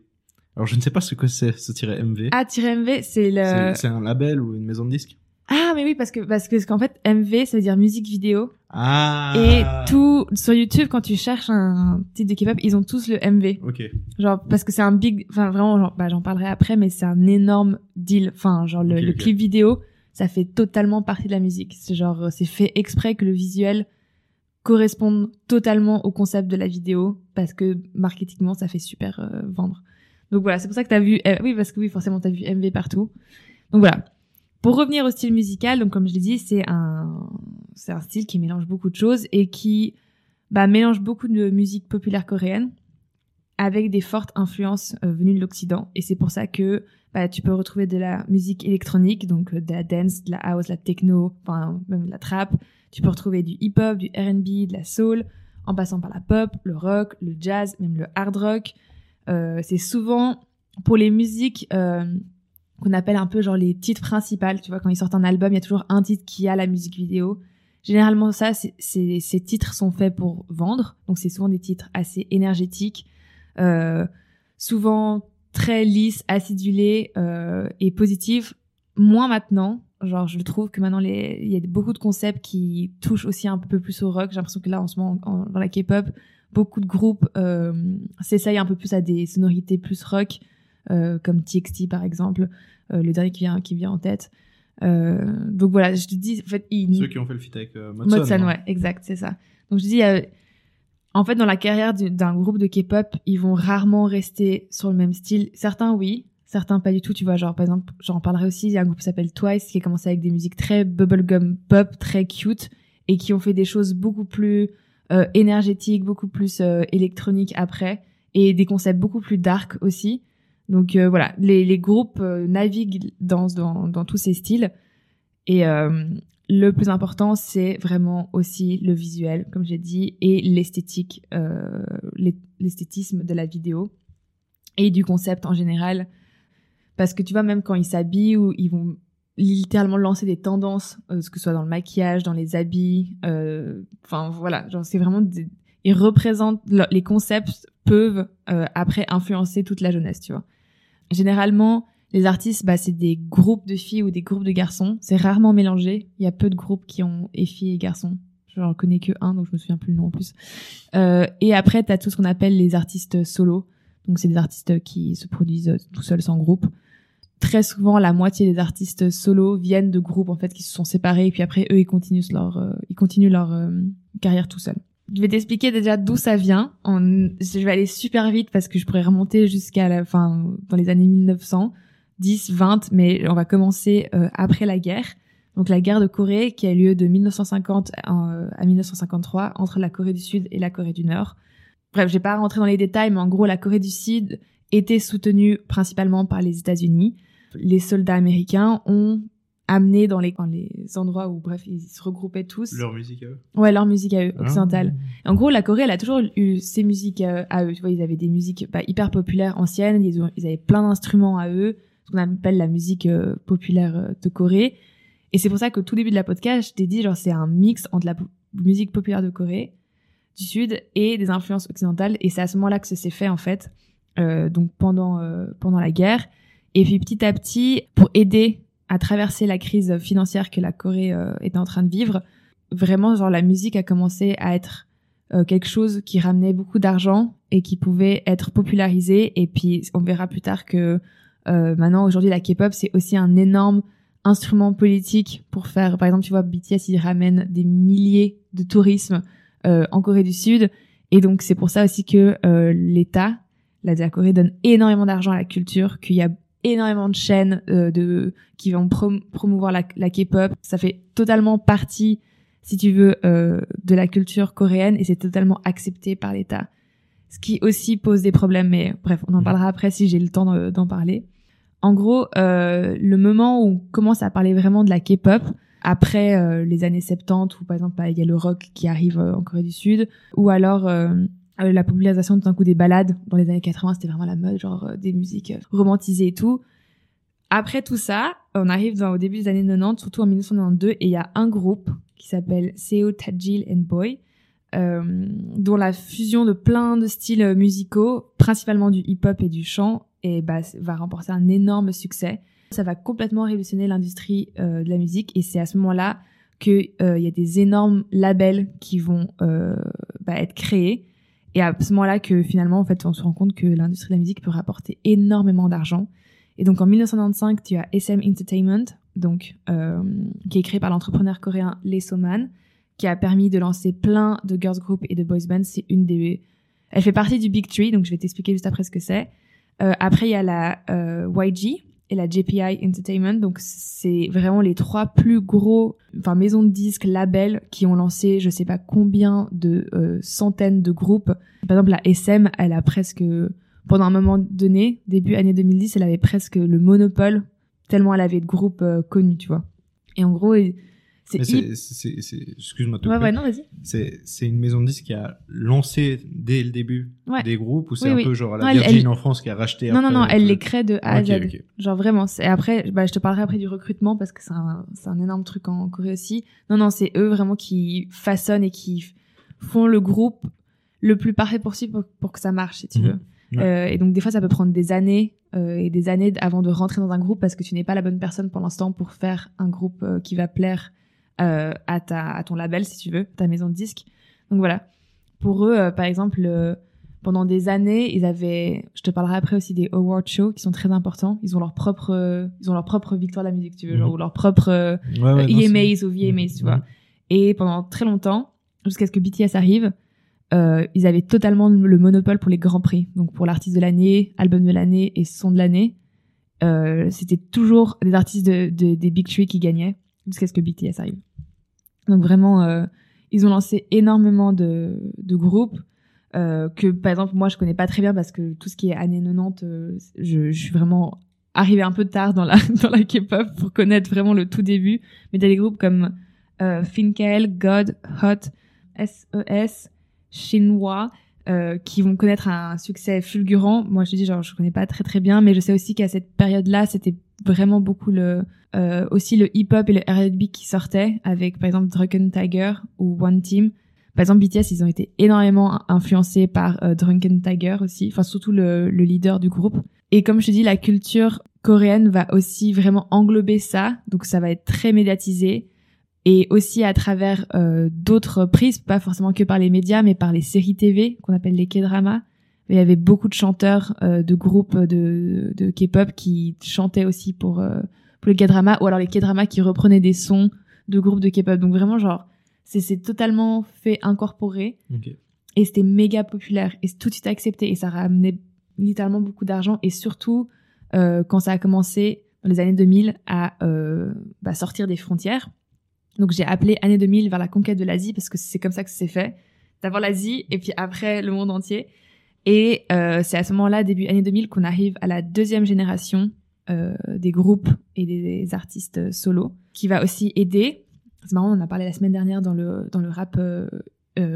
E: Alors je ne sais pas ce que c'est ce tiret MV.
F: A-MV, c'est le...
E: C'est un label ou une maison de disques
F: Ah, mais oui, parce que, parce que, parce qu'en fait, MV, ça veut dire musique vidéo.
E: Ah
F: Et tout, sur YouTube, quand tu cherches un titre de K-pop, ils ont tous le MV.
E: Ok.
F: Genre, parce que c'est un big, enfin, vraiment, genre, bah, j'en parlerai après, mais c'est un énorme deal. Enfin, genre, le, clip vidéo, ça fait totalement partie de la musique. C'est genre, c'est fait exprès que le visuel corresponde totalement au concept de la vidéo, parce que marketingement, ça fait super euh, vendre. Donc voilà, c'est pour ça que t'as vu, euh, oui, parce que oui, forcément, t'as vu MV partout. Donc voilà. Pour revenir au style musical, donc comme je l'ai dit, c'est un, c'est un style qui mélange beaucoup de choses et qui, bah, mélange beaucoup de musique populaire coréenne avec des fortes influences euh, venues de l'Occident. Et c'est pour ça que bah, tu peux retrouver de la musique électronique, donc euh, de la dance, de la house, de la techno, enfin même de la trap. Tu peux retrouver du hip-hop, du R&B, de la soul, en passant par la pop, le rock, le jazz, même le hard rock. Euh, c'est souvent pour les musiques euh, qu'on appelle un peu genre les titres principales. Tu vois, quand ils sortent un album, il y a toujours un titre qui a la musique vidéo. Généralement, ça, ces titres sont faits pour vendre. Donc, c'est souvent des titres assez énergétiques, euh, souvent très lisses, acidulés et positifs. Moins maintenant. Genre, je trouve que maintenant, il y a beaucoup de concepts qui touchent aussi un peu plus au rock. J'ai l'impression que là, en ce moment, en- dans la K-pop, beaucoup de groupes euh, s'essayent un peu plus à des sonorités plus rock, euh, comme TXT par exemple, euh, le dernier qui vient, qui vient en tête. Donc voilà, je te dis, en fait,
E: Ceux qui ont fait le feat avec. Modson, hein.
F: ouais, exact, c'est ça. Donc je dis, en fait, dans la carrière du- d'un groupe de K-pop, ils vont rarement rester sur le même style. Certains, oui, certains pas du tout. Tu vois, genre par exemple, j'en parlerai aussi. Il y a un groupe qui s'appelle Twice qui a commencé avec des musiques très bubblegum pop, très cute, et qui ont fait des choses beaucoup plus euh, énergétiques, beaucoup plus euh, électroniques après, et des concepts beaucoup plus dark aussi. Donc euh, voilà, les, les groupes euh, naviguent dans, dans, dans tous ces styles. Et euh, le plus important, c'est vraiment aussi le visuel, comme j'ai dit, et l'esthétique, euh, l'es- l'esthétisme de la vidéo et du concept en général. Parce que tu vois, même quand ils s'habillent ou ils vont littéralement lancer des tendances, euh, que ce soit dans le maquillage, dans les habits, euh, enfin voilà, c'est vraiment des- ils représentent le- les concepts peuvent euh, après influencer toute la jeunesse, tu vois. Généralement, les artistes, bah, c'est des groupes de filles ou des groupes de garçons. C'est rarement mélangé. Il y a peu de groupes qui ont et filles et garçons. Je n'en connais que un, donc je me souviens plus le nom en plus. Euh, et après, tu as tout ce qu'on appelle les artistes solos. Donc, c'est des artistes qui se produisent euh, tout seuls sans groupe. Très souvent, la moitié des artistes solos viennent de groupes en fait qui se sont séparés et puis après eux ils continuent leur euh, ils continuent leur euh, carrière tout seuls. Je vais t'expliquer déjà d'où ça vient. En... Je vais aller super vite parce que je pourrais remonter jusqu'à la fin dans les années 1900. 10, 20, mais on va commencer euh, après la guerre. Donc la guerre de Corée qui a lieu de 1950 à, euh, à 1953 entre la Corée du Sud et la Corée du Nord. Bref, je vais pas rentrer dans les détails, mais en gros, la Corée du Sud était soutenue principalement par les États-Unis. Les soldats américains ont amené dans les, dans les endroits où, bref, ils se regroupaient tous.
E: Leur musique à eux.
F: Ouais, leur musique à eux, occidentale.
E: Ah.
F: En gros, la Corée, elle a toujours eu ses musiques euh, à eux. Tu vois, ils avaient des musiques bah, hyper populaires anciennes. Ils, ont, ils avaient plein d'instruments à eux, ce qu'on appelle la musique euh, populaire euh, de Corée. Et c'est pour ça qu'au tout début de la podcast, je t'ai dit, genre, c'est un mix entre la po- musique populaire de Corée, du Sud, et des influences occidentales. Et c'est à ce moment-là que ça s'est fait, en fait, euh, donc pendant, euh, pendant la guerre. Et puis petit à petit, pour aider à traverser la crise financière que la Corée euh, était en train de vivre, vraiment, genre, la musique a commencé à être euh, quelque chose qui ramenait beaucoup d'argent et qui pouvait être popularisé. Et puis, on verra plus tard que euh, maintenant, aujourd'hui, la K-pop, c'est aussi un énorme instrument politique pour faire, par exemple, tu vois, BTS, ils ramènent des milliers de tourisme euh, en Corée du Sud. Et donc, c'est pour ça aussi que euh, l'État, la, la Corée, donne énormément d'argent à la culture, qu'il y a énormément de chaînes euh, de qui vont prom- promouvoir la, la K-pop. Ça fait totalement partie, si tu veux, euh, de la culture coréenne et c'est totalement accepté par l'État. Ce qui aussi pose des problèmes, mais bref, on en parlera après si j'ai le temps d'en- parler. En gros, euh, le moment où on commence à parler vraiment de la K-pop, après euh, les années 70, où par exemple bah, il y a le rock qui arrive euh, en Corée du Sud, ou alors euh, la popularisation d'un coup des balades dans les années 80, c'était vraiment la mode, genre euh, des musiques euh, romantisées et tout. Après tout ça, on arrive dans, au début des années 90, surtout en 1992, et il y a un groupe qui s'appelle Seo Tajil and Boy, euh, dont la fusion de plein de styles musicaux, principalement du hip-hop et du chant, et bah, va remporter un énorme succès. Ça va complètement révolutionner l'industrie de la musique, et c'est à ce moment-là qu'il il y a des énormes labels qui vont bah, être créés. Et à ce moment-là que finalement, en fait, on se rend compte que l'industrie de la musique peut rapporter énormément d'argent. Et donc en 1995, tu as SM Entertainment, donc euh, qui est créé par l'entrepreneur coréen Lee So-man, qui a permis de lancer plein de girls group et de boys bands. C'est une des, elle fait partie du Big Three, donc je vais t'expliquer juste après ce que c'est. Euh, après, il y a la euh, YG et la JPI Entertainment, donc c'est vraiment les trois plus gros, enfin maisons de disques, labels qui ont lancé, je sais pas combien de euh, centaines de groupes. Par exemple, la SM, elle a presque pendant un moment donné, début année 2010, elle avait presque le monopole, tellement elle avait de groupes euh, connus, tu vois. Et en gros, c'est...
E: Excuse-moi
F: Ouais, ouais, non, vas-y.
E: C'est, une maison de disques qui a lancé dès le début
F: Ouais.
E: des groupes ou c'est
F: Oui,
E: un
F: oui.
E: peu genre la
F: Non,
E: Virgin
F: elle-
E: en France qui a racheté
F: Non, non,
E: après,
F: non, elle les crée de A à Z. Genre vraiment, c'est après, bah, je te parlerai après du recrutement parce que c'est un, un énorme truc en Corée aussi. Non, non, c'est eux vraiment qui façonnent et qui font le groupe le plus parfait possible pour, pour que ça marche, si tu
E: Mhm.
F: veux.
E: Ouais.
F: Euh, et donc des fois, ça peut prendre des années euh, et des années avant de rentrer dans un groupe parce que tu n'es pas la bonne personne pour l'instant pour faire un groupe euh, qui va plaire euh, à ta à ton label, si tu veux, ta maison de disques. Donc voilà. Pour eux, euh, par exemple. euh, pendant des années, ils avaient, je te parlerai après aussi des award shows qui sont très importants. Ils ont leur propre, ils ont leur propre victoire de la musique, tu veux, genre,
E: Mhm.
F: ou leur propre
E: Ouais,
F: EMAs
E: c'est-
F: ou VMAs, tu vois.
E: Mhm.
F: Et pendant très longtemps, jusqu'à ce que BTS arrive, ils avaient totalement le monopole pour les grands prix. Donc pour l'artiste de l'année, album de l'année et son de l'année, c'était toujours des artistes de, de- des Big Three qui gagnaient jusqu'à ce que BTS arrive. Donc vraiment, euh, ils ont lancé énormément de, groupes euh, que par exemple moi je connais pas très bien parce que tout ce qui est années 90, euh, je, suis vraiment arrivée un peu tard dans la [LAUGHS] dans la K-pop pour connaître vraiment le tout début. Mais t'as des groupes comme euh, Finkel, God, Hot, SES, Shinhwa, euh, qui vont connaître un succès fulgurant. Moi, je te dis, genre, je connais pas très très bien, mais je sais aussi qu'à cette période-là, c'était vraiment beaucoup le, euh, aussi le hip-hop et le R&B qui sortaient, avec par exemple Drunken Tiger ou One Team. Par exemple, BTS, ils ont été énormément influencés par euh, Drunken Tiger aussi, enfin surtout le, le leader du groupe. Et comme je te dis, la culture coréenne va aussi vraiment englober ça, donc ça va être très médiatisé et aussi à travers euh, d'autres prises, pas forcément que par les médias, mais par les séries TV qu'on appelle les K-dramas. Il y avait beaucoup de chanteurs euh, de groupes de, de K-pop qui chantaient aussi pour, euh, pour les K-dramas, ou alors les K-dramas qui reprenaient des sons de groupes de K-pop. Donc vraiment, genre, c'est c'est totalement fait incorporé
E: Ok.
F: et c'était méga populaire et c'est tout de suite accepté et ça ramenait littéralement beaucoup d'argent et surtout euh, quand ça a commencé dans les années 2000 à euh, bah, sortir des frontières. Donc j'ai appelé année 2000 vers la conquête de l'Asie parce que c'est comme ça que c'est fait. D'abord l'Asie et puis après le monde entier. Et euh, c'est à ce moment-là, début année 2000, qu'on arrive à la deuxième génération euh, des groupes et des artistes solos, qui va aussi aider. C'est marrant, on en a parlé la semaine dernière dans le dans le rap euh,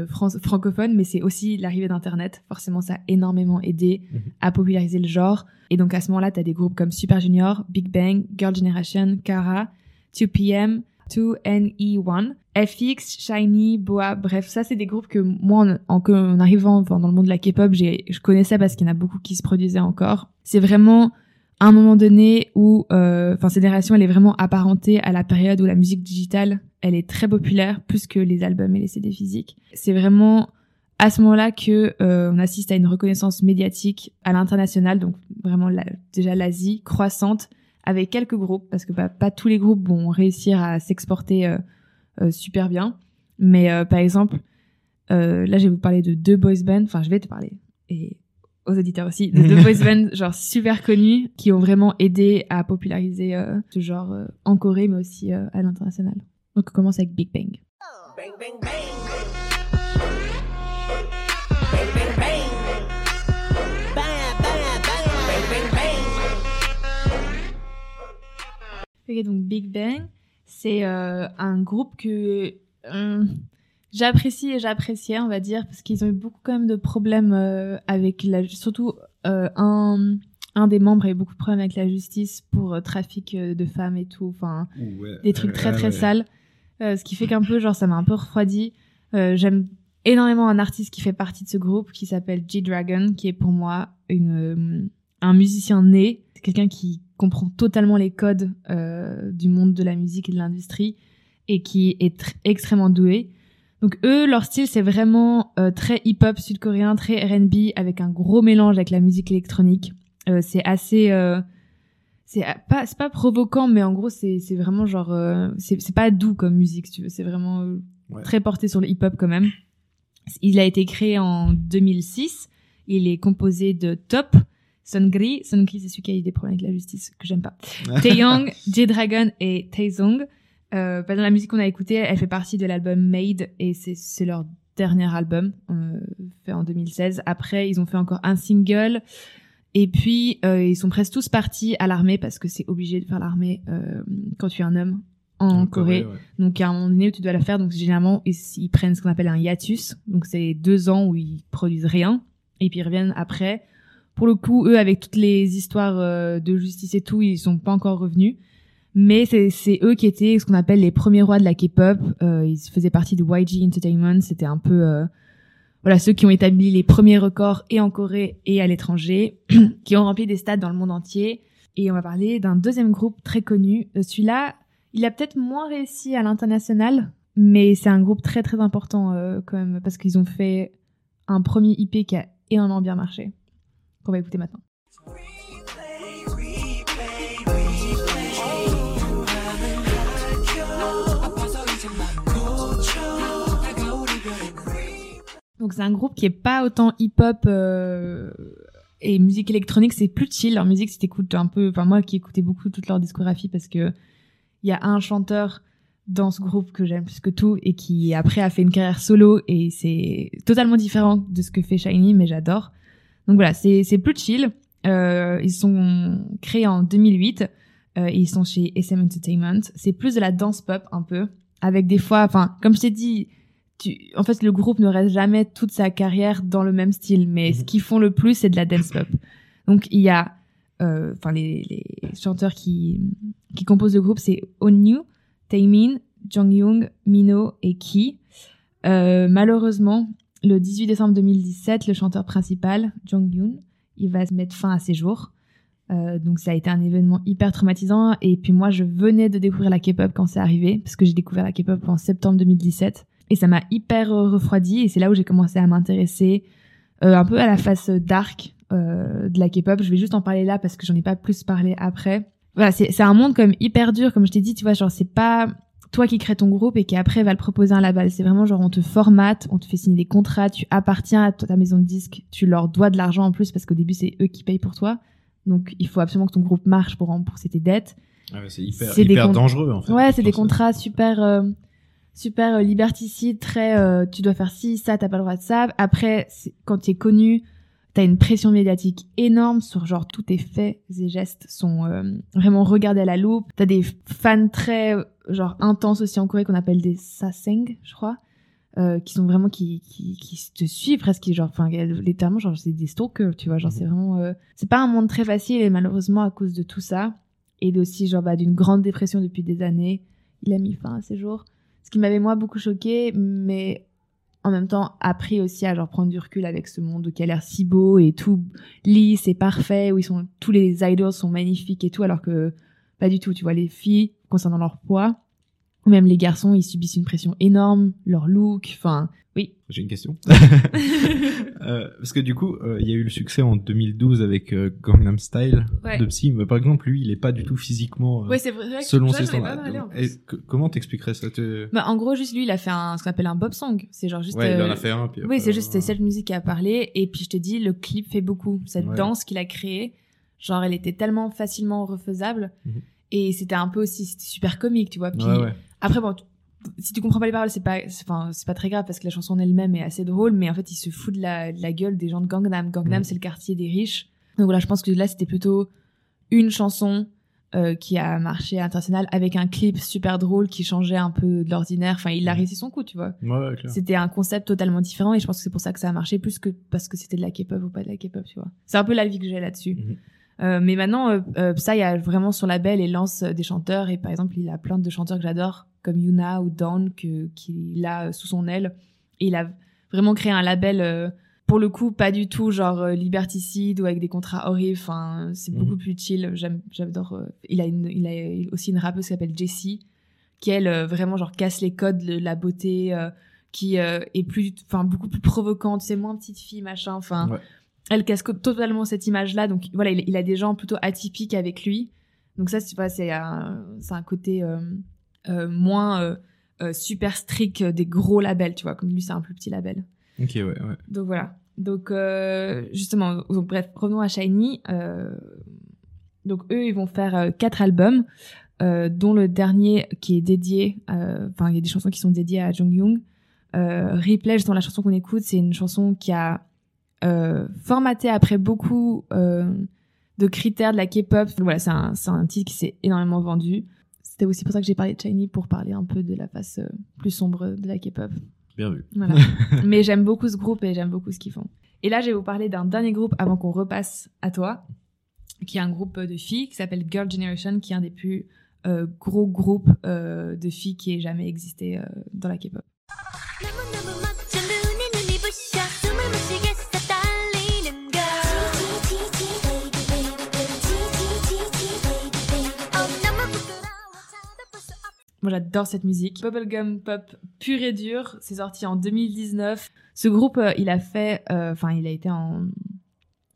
F: fran- francophone, mais c'est aussi l'arrivée d'Internet. Forcément, ça a énormément aidé
E: Mhm.
F: à populariser le genre. Et donc à ce moment-là, tu as des groupes comme Super Junior, Big Bang, Girl Generation, Kara, 2PM, 2NE1, FX, Shiny, Boa, bref, ça c'est des groupes que moi, en, en, arrivant dans le monde de la K-pop, je connaissais parce qu'il y en a beaucoup qui se produisaient encore. C'est vraiment un moment donné où, euh, enfin, cette génération, elle est vraiment apparentée à la période où la musique digitale, elle est très populaire, plus que les albums et les CD physiques. C'est vraiment à ce moment-là que euh, on assiste à une reconnaissance médiatique à l'international, donc vraiment déjà l'Asie croissante, avec quelques groupes, parce que bah, pas tous les groupes vont réussir à s'exporter euh, euh, super bien. Mais euh, par exemple, euh, là je vais vous parler de deux boys bands, enfin je vais te parler, et aux auditeurs aussi, de deux [LAUGHS] boys bands genre super connus, qui ont vraiment aidé à populariser euh, ce genre euh, en Corée, mais aussi euh, à l'international. Donc on commence avec Big Bang.
C: Bang bang bang. Bang
F: Ok, donc Big Bang, c'est euh, un groupe que euh, j'apprécie et j'appréciais, on va dire, parce qu'ils ont eu beaucoup quand même de problèmes euh, avec la... Surtout, un, un des membres a eu beaucoup de problèmes avec la justice pour trafic de femmes et tout, enfin,
E: Ouais,
F: des trucs très très
E: ouais.
F: sales. Ce qui fait qu'un peu, genre, ça m'a un peu refroidi. J'aime énormément un artiste qui fait partie de ce groupe qui s'appelle G-Dragon, qui est pour moi une, un musicien né. C'est quelqu'un qui comprend totalement les codes euh, du monde de la musique et de l'industrie et qui est tr- extrêmement doué. Donc eux, leur style, c'est vraiment euh, très hip-hop sud-coréen, très R&B, avec un gros mélange avec la musique électronique. Euh, c'est assez... euh, c'est pas c'est pas provoquant mais en gros c'est c'est vraiment genre euh, c'est pas doux comme musique si tu veux c'est vraiment euh,
E: Ouais.
F: très porté sur le hip hop quand même il a été créé en 2006 il est composé de Top Sungri Sungri c'est celui qui a eu des problèmes avec la justice que j'aime pas [LAUGHS] Taeyong J-Dragon et Taezong euh, bah, dans la musique qu'on a écoutée elle fait partie de l'album Made et c'est leur dernier album euh, fait en 2016 après ils ont fait encore un single et puis, euh, ils sont presque tous partis à l'armée parce que c'est obligé de faire l'armée euh, quand tu es un homme en, Corée.
E: ouais.
F: Donc, à un moment donné où tu dois la faire, donc généralement, ils, ils prennent ce qu'on appelle un hiatus. Donc, c'est deux ans où ils produisent rien. Et puis, ils reviennent après. Pour le coup, eux, avec toutes les histoires euh, de justice et tout, ils sont pas encore revenus. Mais c'est eux qui étaient ce qu'on appelle les premiers rois de la K-pop. Euh, ils faisaient partie de YG Entertainment. C'était un peu... euh, voilà, ceux qui ont établi les premiers records et en Corée et à l'étranger, [CLEARS THROAT] qui ont rempli des stades dans le monde entier. Et on va parler d'un deuxième groupe très connu. Celui-là, il a peut-être moins réussi à l'international, mais c'est un groupe très très important quand même, parce qu'ils ont fait un premier IP qui a énormément bien marché. Qu'on va écouter maintenant. Donc c'est un groupe qui est pas autant hip-hop euh, et musique électronique, c'est plus chill. Leur musique, si t'écoutes un peu, enfin moi qui écoutais beaucoup toute leur discographie parce que il y a un chanteur dans ce groupe que j'aime plus que tout et qui après a fait une carrière solo et c'est totalement différent de ce que fait Shiny, mais j'adore. Donc voilà, c'est plus chill. Euh, ils sont créés en 2008 euh, et ils sont chez SM Entertainment. C'est plus de la dance pop un peu, avec des fois, enfin comme je t'ai dit, tu, en fait, le groupe ne reste jamais toute sa carrière dans le même style, mais
E: Mhm.
F: ce qu'ils font le plus, c'est de la dance pop. Donc, il y a, euh, enfin, les, les chanteurs qui, qui composent le groupe, c'est Onyu, Taemin, Jonghyun, Mino et Ki. Malheureusement, le 18 décembre 2017, le chanteur principal, Jonghyun, il va se mettre fin à ses jours. Euh, donc ça a été un événement hyper traumatisant et puis moi je venais de découvrir la K-pop quand c'est arrivé parce que j'ai découvert la K-pop en septembre 2017 et ça m'a hyper refroidi et c'est là où j'ai commencé à m'intéresser euh, un peu à la face dark euh, de la K-pop. Je vais juste en parler là parce que j'en ai pas plus parlé après. Voilà, c'est un monde comme hyper dur, comme je t'ai dit, tu vois, genre c'est pas toi qui crée ton groupe et qui après va le proposer à un label. C'est vraiment genre on te formate, on te fait signer des contrats, tu appartiens à ta maison de disque, tu leur dois de l'argent en plus parce qu'au début c'est eux qui payent pour toi. Donc, il faut absolument que ton groupe marche pour rembourser tes dettes.
E: Ah ouais, c'est hyper,
F: des
E: dangereux en fait.
F: Ouais, c'est des contrats super, euh, super euh, liberticides, très. euh, tu dois faire ci, ça, t'as pas le droit de ça. Après, quand tu es connu, t'as une pression médiatique énorme sur genre tous tes faits et gestes sont euh, vraiment regardés à la loupe. T'as des fans très euh, genre intenses aussi en Corée qu'on appelle des saseng, je crois. euh, qui sont vraiment qui, qui, qui te suivent presque genre enfin littéralement genre c'est des stalkers tu vois genre
E: Mhm.
F: c'est vraiment euh, c'est pas un monde très facile et malheureusement à cause de tout ça et aussi genre bah, d'une grande dépression depuis des années il a mis fin à ses jours ce qui m'avait moi beaucoup choqué mais en même temps appris aussi à genre prendre du recul avec ce monde qui a l'air si beau et tout lisse et parfait où ils sont tous les idols sont magnifiques et tout alors que pas du tout tu vois les filles concernant leur poids même les garçons ils subissent une pression énorme leur look enfin oui
E: J'ai une question. [LAUGHS] [LAUGHS] Euh, parce que du coup, euh, il y a eu le succès en 2012 avec euh, Gangnam Style
F: Ouais.
E: de Psy, mais par exemple, lui, il est pas du tout physiquement euh,
F: Ouais, c'est vrai que
E: selon ses standards. comment t'expliquerais ça? Te...
F: Bah, en gros, juste lui, il a fait un, ce qu'on appelle un bob song. C'est genre juste.
E: Ouais, il en a fait un. Puis
F: Oui, c'est juste c'est cette musique qui a parlé. Et puis je te dis, le clip fait beaucoup. Cette
E: Ouais.
F: danse qu'il a créée, genre, elle était tellement facilement refaisable.
E: Mhm.
F: Et c'était un peu aussi, c'était super comique, tu vois. Puis
E: Ouais, ouais.
F: après, bon, si tu comprends pas les paroles, c'est pas, enfin, c'est pas très grave parce que la chanson en elle-même est assez drôle. Mais en fait, il se fout de la, de la gueule des gens de Gangnam. Gangnam,
E: Mhm.
F: c'est le quartier des riches. Donc voilà, je pense que là, c'était plutôt une chanson. euh, qui a marché à l'international avec un clip super drôle qui changeait un peu de l'ordinaire. Enfin, il a
E: Mhm.
F: réussi son coup, tu vois.
E: Ouais.
F: C'était un concept totalement différent et je pense que c'est pour ça que ça a marché plus que parce que c'était de la K-pop ou pas de la K-pop, tu vois. C'est un peu la vie que j'ai là-dessus.
E: Mhm.
F: Euh, mais maintenant, euh, euh, Psy a vraiment son label et lance des chanteurs et par exemple, il a plein de chanteurs que j'adore comme Yuna ou Dawn qu'il a sous son aile et il a vraiment créé un label pour le coup pas du tout genre liberticide ou avec des contrats horribles. Enfin, c'est
E: Mhm.
F: beaucoup plus chill. J'adore. il a une, il a aussi une rappeuse qui s'appelle Jessie qui elle vraiment genre casse les codes de la beauté. qui euh, est plus enfin beaucoup plus provocante c'est moins petite fille machin enfin
E: Ouais.
F: Elle casse totalement cette image là donc voilà il, il a des gens plutôt atypiques avec lui. Donc ça c'est pas c'est un un côté euh, euh, moins euh, euh, super strict des gros labels tu vois comme lui c'est un plus petit label.
E: Ok, ouais, ouais.
F: donc voilà. Donc euh, justement donc bref revenons à Shiny euh, donc eux ils vont faire euh, quatre albums euh, dont le dernier qui est dédié euh, enfin il y a des chansons qui sont dédiées à Jung Young euh, Replay justement la chanson qu'on écoute c'est une chanson qui a euh, formaté après beaucoup euh, de critères de la K-pop voilà c'est un, c'est un titre qui s'est énormément vendu c'était aussi pour ça que j'ai parlé de Shiny pour parler un peu de la face euh, plus sombre de la K-pop
E: Bien vu.
F: voilà. [LAUGHS] Mais j'aime beaucoup ce groupe et j'aime beaucoup ce qu'ils font. Et là, je vais vous parler d'un dernier groupe avant qu'on repasse à toi, qui est un groupe de filles qui s'appelle Girl Generation, qui est un des plus euh, gros groupes euh, de filles qui ait jamais existé euh, dans la K-pop. Moi, j'adore cette musique. Bubblegum pop pur et dur. C'est sorti en 2019. Ce groupe, euh, il a fait, euh, enfin, il a été en,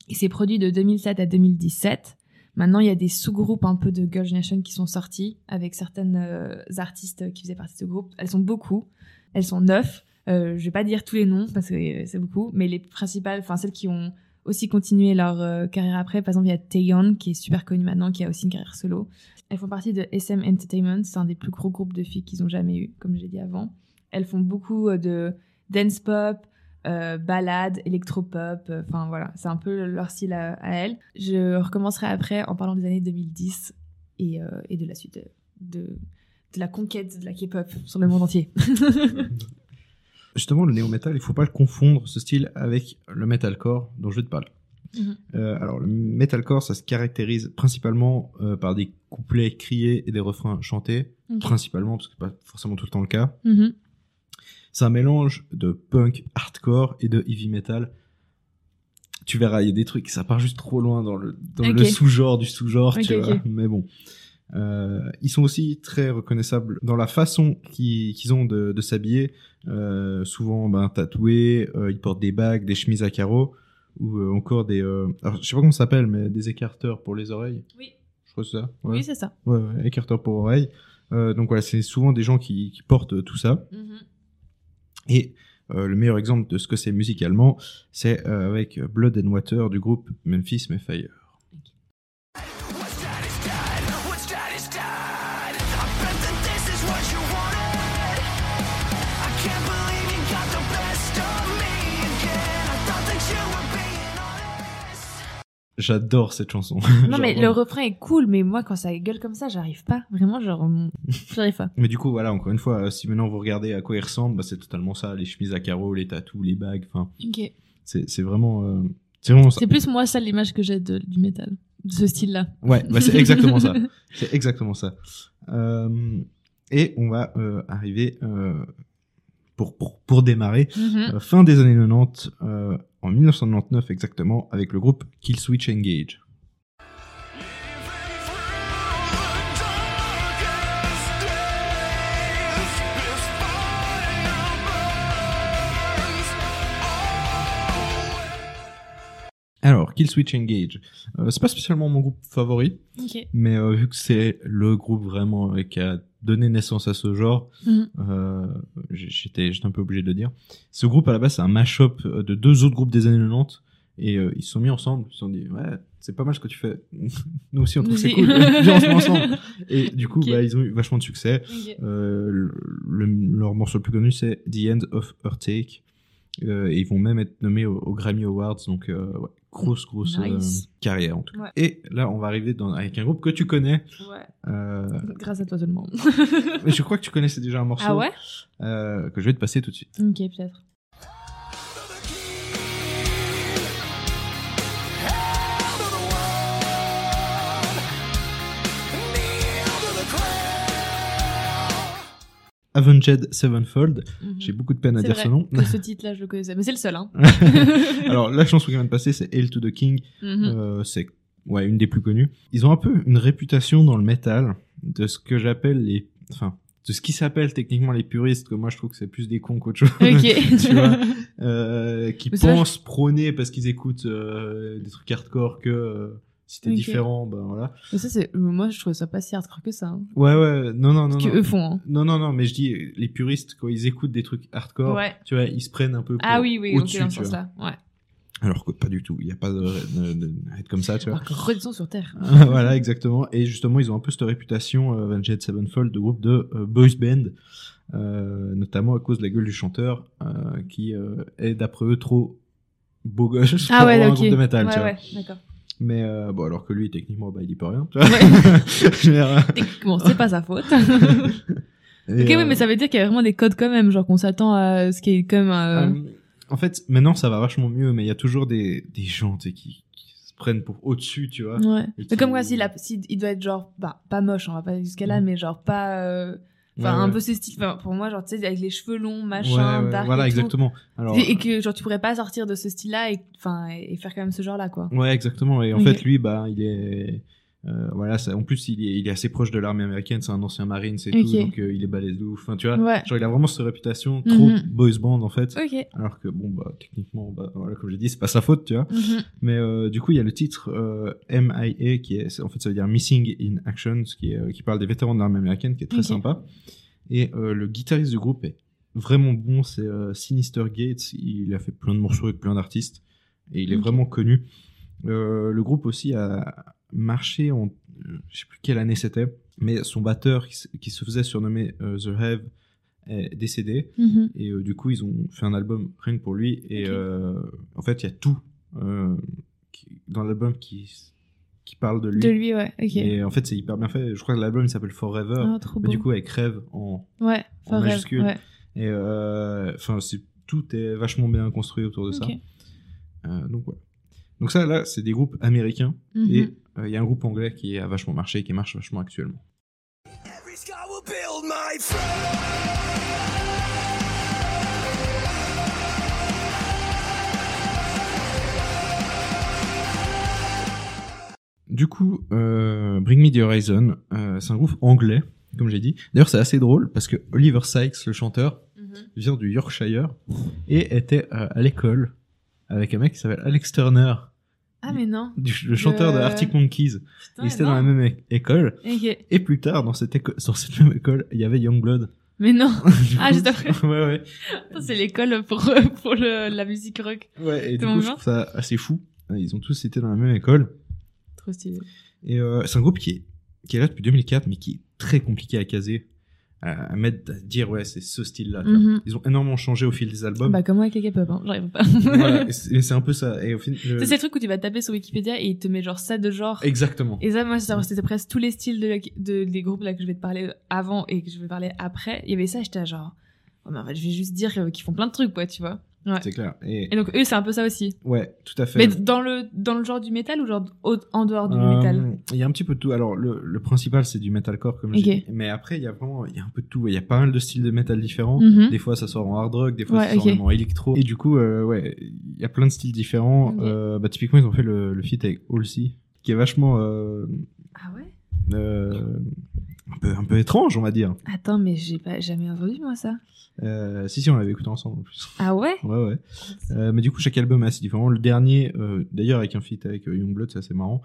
F: il s'est produit de 2007 à 2017. Maintenant, il y a des sous-groupes un peu de Girl Generation qui sont sortis avec certaines euh, artistes qui faisaient partie de ce groupe. Elles sont beaucoup. Elles sont neuf. Je vais pas dire tous les noms parce que c'est beaucoup, mais les principales, enfin celles qui ont aussi continué leur carrière après. Par exemple, il y a Taeyeon qui est super connue maintenant, qui a aussi une carrière solo. Elles font partie de SM Entertainment, c'est un des plus gros groupes de filles qu'ils ont jamais eu, comme j'ai dit avant. Elles font beaucoup euh, de dance pop, euh, ballade, électropop, euh, enfin voilà, c'est un peu leur style à, à elles. Je recommencerai après en parlant des années 2010 et, euh, et de la suite de, de, de la conquête de la K-pop sur le monde entier. [LAUGHS]
E: Justement, le néo-metal, il faut pas le confondre, ce style, avec le metalcore dont je vais te parler.
F: Mhm.
E: Euh, alors, le metalcore, ça se caractérise principalement euh, par des couplets criés et des refrains chantés. Principalement, parce que pas forcément tout le temps le cas.
F: Mhm.
E: C'est un mélange de punk hardcore et de heavy metal. Tu verras, il y a des trucs, ça part juste trop loin dans le, dans
F: Ok.
E: le sous-genre du sous-genre, tu vois. Mais bon. Euh, ils sont aussi très reconnaissables dans la façon qu'ils ont de, de s'habiller. Souvent ben, tatoués, ils portent des bagues, des chemises à carreaux, ou euh, encore des... euh, alors, je sais pas comment ça s'appelle, mais des écarteurs pour les oreilles.
F: Oui.
E: Je crois que c'est ça. Ouais.
F: Oui, c'est ça.
E: Ouais, ouais, écarteurs pour oreilles. Euh, donc voilà, c'est souvent des gens qui, qui portent tout ça.
F: Mhm.
E: Et le meilleur exemple de ce que c'est musicalement, c'est avec Blood and Water du groupe Memphis Mayfire. J'adore cette chanson.
F: Non,
E: Genre,
F: mais le refrain est cool, mais moi, quand ça gueule comme ça, j'arrive pas. Vraiment, genre, j'arrive pas.
E: Mais du coup, voilà, encore une fois, euh, si maintenant vous regardez à quoi il ressemble, bah, c'est totalement ça. Les chemises à carreaux, les tatous, les bagues, enfin,
F: Ok.
E: c'est vraiment, euh, c'est vraiment ça.
F: C'est plus moi, ça, l'image que j'ai du métal. De ce style-là.
E: Ouais, bah, c'est exactement ça. [LAUGHS] C'est exactement ça. Euh, et on va euh, arriver pour, pour, pour démarrer
F: Mhm.
E: euh, fin des années 90, euh, en 1999 exactement, avec le groupe Killswitch Engage. Alors, Killswitch Engage, euh, c'est pas spécialement mon groupe favori, mais euh, vu que c'est le groupe vraiment euh, qui a donné naissance à ce genre,
F: Mhm.
E: euh, j'étais j'étais un peu obligé de le dire. Ce groupe à la base c'est un mash-up de deux autres groupes des années 90 et ils se sont mis ensemble, ils se sont dit ouais c'est pas mal ce que tu fais, [LAUGHS] nous aussi on trouve c'est cool, [LAUGHS] on se met ensemble. Et du coup bah, ils ont eu vachement de succès.
F: Ok.
E: Le- le- leur morceau le plus connu c'est The End of Her Take. Euh, et ils vont même être nommés au, au Grammy Awards, donc euh, ouais, grosse grosse euh, carrière en tout cas.
F: Ouais.
E: Et là on va arriver dans, avec un groupe que tu connais.
F: Ouais. Grâce à toi seulement.
E: mais je crois que tu connaissais déjà un morceau
F: ah ouais?
E: que je vais te passer tout de suite.
F: Ok, peut-être.
E: Avenged Sevenfold.
F: Mhm.
E: J'ai beaucoup de peine à dire
F: vrai
E: ce nom.
F: que ce [LAUGHS] titre-là, je le connaissais. Mais c'est le seul, hein. [LAUGHS]
E: Alors la chanson qui vient de passer, c'est Hail to the King.
F: Mhm.
E: Euh, c'est ouais une des plus connues. Ils ont un peu une réputation dans le métal de ce que j'appelle les, enfin, de ce qui s'appelle techniquement les puristes. Que moi je trouve que c'est plus des cons qu'autre chose.
F: Ok. [LAUGHS]
E: tu vois, euh, qui
F: Mais
E: pensent prôner parce qu'ils écoutent euh, des trucs hardcore que si t'es
F: Ok.
E: différent, ben voilà.
F: Mais ça, c'est. Moi, je trouve ça pas si hardcore que ça. hein.
E: Ouais ouais, non non non
F: Ce qu'eux font, hein.
E: Non, non, non, mais je dis, les puristes, quand ils écoutent des trucs hardcore,
F: Ouais.
E: tu vois, ils se prennent un peu pour
F: Ah oui, oui, ok,
E: au-dessus,
F: dans ce
E: tu
F: sens-là. Ouais.
E: Alors que pas du tout, il n'y a pas de, de, de- être comme ça, tu vois.
F: Redescends sur Terre. [LAUGHS]
E: voilà, exactement. Et justement, ils ont un peu cette réputation, euh, Avenged Sevenfold, de groupe de euh, boys band, euh, notamment à cause de la gueule du chanteur, euh, qui euh, est d'après eux trop beau gosse
F: Ah
E: pour
F: ouais,
E: un
F: ok.
E: groupe de métal,
F: ouais,
E: tu vois.
F: ouais, d'accord.
E: Mais euh, bon, alors que lui, techniquement, bah, il y peut rien, [LAUGHS] dire,
F: Techniquement, c'est pas sa faute. [LAUGHS]
E: et,
F: ok,
E: euh,
F: oui, mais ça veut dire qu'il y a vraiment des codes quand même, genre qu'on s'attend à ce qui est comme. euh,
E: Euh, en fait, maintenant, ça va vachement mieux, mais il y a toujours des, des gens qui, qui se prennent pour au-dessus, tu vois.
F: Ouais. Mais
E: qui-
F: comme quoi, s'il il doit être genre, bah, pas moche, on va pas aller jusqu'à là,
E: Mhm.
F: mais genre pas, euh, enfin,
E: Ouais,
F: un
E: ouais.
F: peu ce style, enfin, pour moi, genre, tu sais, avec les cheveux longs, machin,
E: ouais,
F: dark
E: voilà,
F: et tout.
E: exactement. Alors,
F: Et, et que, genre, tu pourrais pas sortir de ce style-là et, enfin, et faire quand même ce genre-là, quoi.
E: ouais, exactement. Et en fait, lui, bah, il est, euh, voilà, ça, en plus, il est, il est assez proche de l'armée américaine. C'est un ancien marine, c'est tout, donc euh, il est balèze de ouf. Enfin, tu vois,
F: Ouais.
E: genre, il a vraiment cette réputation trop
F: Mhm.
E: boys band, en fait. Alors que, bon, bah, techniquement, bah, voilà, comme j'ai dit, c'est pas sa faute, tu vois.
F: Mhm.
E: Mais euh, du coup, il y a le titre MIA qui est, en fait, ça veut dire Missing in Action, ce qui, est, qui parle des vétérans de l'armée américaine, qui est très sympa. Et le guitariste du groupe est vraiment bon, c'est Sinister Gates. Il a fait plein de morceaux avec plein d'artistes et il est vraiment connu. Le groupe aussi a marché en, je sais plus quelle année c'était, mais son batteur qui, se faisait surnommer euh, The Have est décédé.
F: Mhm.
E: Et euh, du coup, ils ont fait un album rien que pour lui. Et euh, en fait, il y a tout qui- dans l'album qui, qui parle de lui.
F: De lui, ouais.
E: Et en fait, c'est hyper bien fait. Je crois que l'album s'appelle Forever.
F: Ah, trop
E: mais
F: beau.
E: du coup, avec Rêve en.
F: ouais.
E: en majuscule.
F: Ouais.
E: Et enfin, tout est vachement bien construit autour de ça. Euh, donc voilà. Donc ça, là, c'est des groupes américains.
F: Mhm.
E: Et euh, il y a un groupe anglais qui a vachement marché, qui marche vachement actuellement.
C: Every scar will build my friend.
E: Du coup, euh, Bring Me the Horizon, euh, c'est un groupe anglais, comme j'ai dit. D'ailleurs, c'est assez drôle parce que Oliver Sykes, le chanteur,
F: Mhm.
E: vient du Yorkshire et était euh, à l'école avec un mec qui s'appelle Alex Turner,
F: Ah, mais non.
E: du- le chanteur de
F: De-
E: Arctic Monkeys.
F: Putain,
E: Ils étaient dans la même école. Et plus tard, dans cette, éco- dans cette même école, il y avait Youngblood. [LAUGHS]
F: Mais non. [LAUGHS] Ah, juste après.
E: ouais, ouais.
F: C'est l'école pour, [LAUGHS] pour le- la musique rock.
E: Ouais, et du coup, je trouve ça assez fou. Ils ont tous été dans la même école.
F: Trop stylé.
E: Et euh, c'est un groupe qui est, qui est là depuis 2004, mais qui est très compliqué à caser. À, à mettre, à dire ouais, c'est ce style-là.
F: Mhm.
E: Ils ont énormément changé au fil des albums.
F: Bah, comme moi avec les K-pop, hein. j'arrive pas.
E: Voilà, [LAUGHS] c'est un peu ça. Et au le-
F: C'est ces trucs où tu vas taper sur Wikipédia et il te met genre ça de genre.
E: Exactement.
F: Et ça, moi, c'était presque tous les styles de, des groupes là que je vais te parler avant et que je vais parler après. Il y avait ça, j'étais genre, oh, mais en fait, je vais juste dire euh, qu'ils font plein de trucs, quoi, tu vois. Ouais.
E: C'est clair. Et,
F: Et donc, eux, c'est un peu ça aussi.
E: ouais, tout à fait.
F: Mais dans le, dans le genre du métal ou genre en dehors du
E: Euh,
F: métal
E: Il y a un petit peu de tout. Alors, le, le principal, c'est du metalcore, comme
F: Ok.
E: j'ai dit. Mais après, il y a vraiment il y a un peu de tout. Il y a pas mal de styles de métal différents.
F: Mhm.
E: Des fois, ça sort en hard rock, des fois,
F: Ouais,
E: ça sort
F: ok.
E: même en électro. Et du coup, euh, ouais, il y a plein de styles différents. Euh, bah, typiquement, ils ont fait le, le feat avec Halsey, qui est vachement euh,
F: Ah ouais?
E: Un, peu, un peu étrange, on va dire.
F: Attends, mais j'ai pas jamais entendu, moi, ça.
E: Euh, si, si, on l'avait écouté ensemble en plus.
F: Ah ouais
E: Ouais, ouais. Euh, mais du coup, chaque album est assez différent. Le dernier, euh, d'ailleurs, avec un feat avec Youngblood, c'est assez marrant.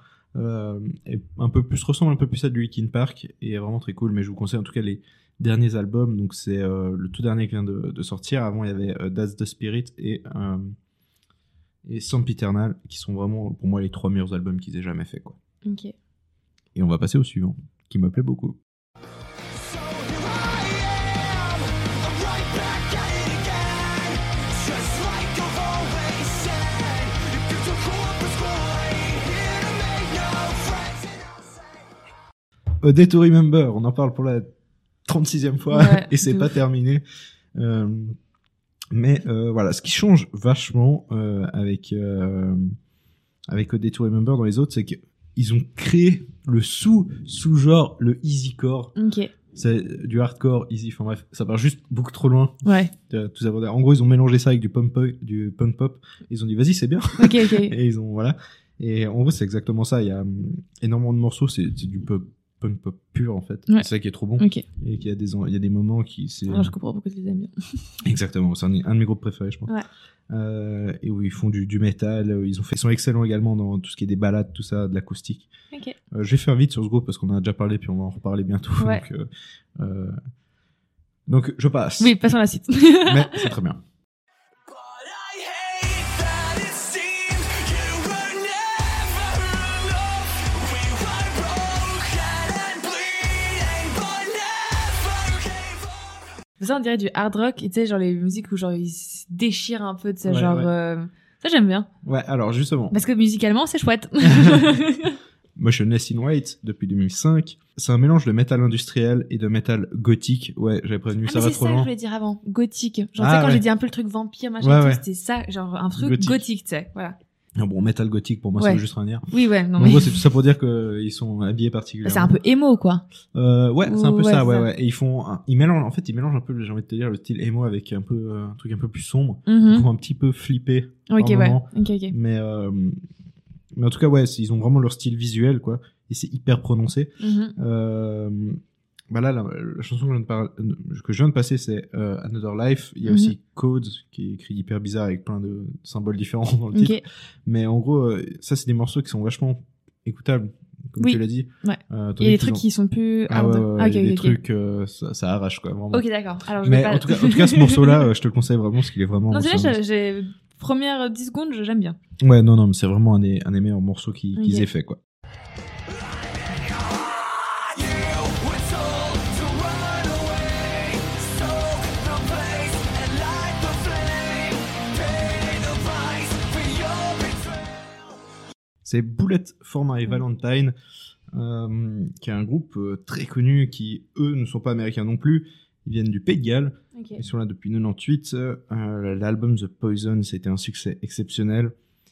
E: Est un peu plus ressemble un peu plus à du Linkin Park et est vraiment très cool. Mais je vous conseille en tout cas les derniers albums. Donc c'est le tout dernier qui vient de, de sortir. Avant, il y avait That's the Spirit et et Sempiternal qui sont vraiment pour moi les trois meilleurs albums qu'ils aient jamais fait quoi.
F: Ok.
E: Et on va passer au suivant, qui me plaît beaucoup. A Day to Remember, on en parle pour la 36e fois
F: Ouais, [LAUGHS]
E: et c'est pas
F: ouf.
E: terminé. Euh, mais euh, voilà, ce qui change vachement euh, avec euh, avec A Day to Remember dans les autres, c'est qu'ils ont créé le sous sous genre le easycore.
F: Ok.
E: C'est du hardcore easy. Enfin bref, ça part juste beaucoup trop loin.
F: Ouais.
E: tout. En gros, ils ont mélangé ça avec du punk pop, du pop. Ils ont dit vas-y, c'est bien.
F: Ok, ok. [LAUGHS]
E: Et ils ont voilà. Et en gros, c'est exactement ça. Il y a hum, énormément de morceaux. C'est du punk, punk pop pur en fait.
F: Ouais.
E: C'est ça qui est trop bon. Et qu'il y a des il y a des moments qui c'est
F: Alors, je comprends pourquoi tu les aimes bien. [LAUGHS]
E: exactement. C'est un, un de mes groupes préférés, je pense.
F: Ouais.
E: Euh, et où ils font du, du métal. Ils ont fait, ils sont excellents également dans tout ce qui est des balades, tout ça, de l'acoustique.
F: Ok.
E: Euh, je vais faire vite sur ce groupe parce qu'on en a déjà parlé puis on va en reparler bientôt.
F: Ouais.
E: Donc, euh, euh, donc je passe.
F: Oui, passons à la suite.
E: Mais [LAUGHS] c'est très bien.
F: Ça, on dirait du hard rock. Tu sais, genre les musiques où genre ils se déchirent un peu, tu sais,
E: Ouais,
F: genre.
E: ouais.
F: euh, Ça, j'aime bien.
E: Ouais, alors justement.
F: Parce que musicalement, c'est chouette. [LAUGHS] [LAUGHS]
E: Motionless in White depuis 2005. C'est un mélange de métal industriel et de métal gothique. Ouais, j'avais prévenu,
F: Ah,
E: ça
F: mais
E: va
F: c'est
E: trop
F: ça que je
E: loin.
F: voulais dire avant. Gothique. Genre,
E: Ah,
F: tu sais, quand
E: ouais.
F: j'ai dit un peu le truc vampire, machin,
E: Ouais, ouais.
F: c'était ça, genre un truc
E: Gothique.
F: gothique, tu sais. Voilà.
E: Ah bon, métal gothique pour moi,
F: Ouais.
E: ça veut juste rien dire.
F: Oui, ouais, non,
E: en
F: mais.
E: gros, c'est tout ça pour dire qu'ils sont habillés particulièrement.
F: C'est un peu émo, quoi.
E: Euh, ouais, c'est un peu
F: Ouais,
E: ça, ouais,
F: ça.
E: ouais. Et ils font, un- ils mélangent, en fait, ils mélangent un peu, j'ai envie de te dire, le style emo avec un peu, euh, un truc un peu plus sombre. Ils
F: Mhm.
E: font un petit peu flipper.
F: Ok, ouais.
E: moment.
F: Ok, ok.
E: Mais, euh, mais en tout cas, ouais, ils ont vraiment leur style visuel, quoi. Et c'est hyper prononcé.
F: Mhm.
E: Euh, bah là, la, la chanson que je, viens de par- que je viens de passer, c'est euh, Another Life. Il y a
F: Mhm.
E: aussi Codes, qui est écrit hyper bizarre avec plein de symboles différents dans le titre.
F: Ok.
E: Mais en gros, euh, ça, c'est des morceaux qui sont vachement écoutables, comme
F: Oui.
E: tu l'as dit.
F: Ouais.
E: Euh,
F: Il y a des trucs qui sont plus
E: Ah ouais, ouais,
F: Ah, ok,
E: il y a des trucs, ça, ça arrache, quoi, vraiment.
F: Ok, d'accord.
E: Mais
F: pas.
E: en, tout cas, en tout cas, ce [LAUGHS] morceau-là, je te le conseille vraiment parce qu'il est vraiment.
F: Non,
E: c'est
F: j'ai. Première 10 secondes, j'aime bien.
E: Ouais, non, non, mais c'est vraiment un des, un des meilleurs morceaux qui- qu'ils aient fait, quoi. C'est Bullet for My Valentine, euh, qui est un groupe euh, très connu qui, eux, ne sont pas américains non plus. Ils viennent du Pays de Galles. Ils sont là depuis 98. Euh, L'album The Poison, c'était un succès exceptionnel.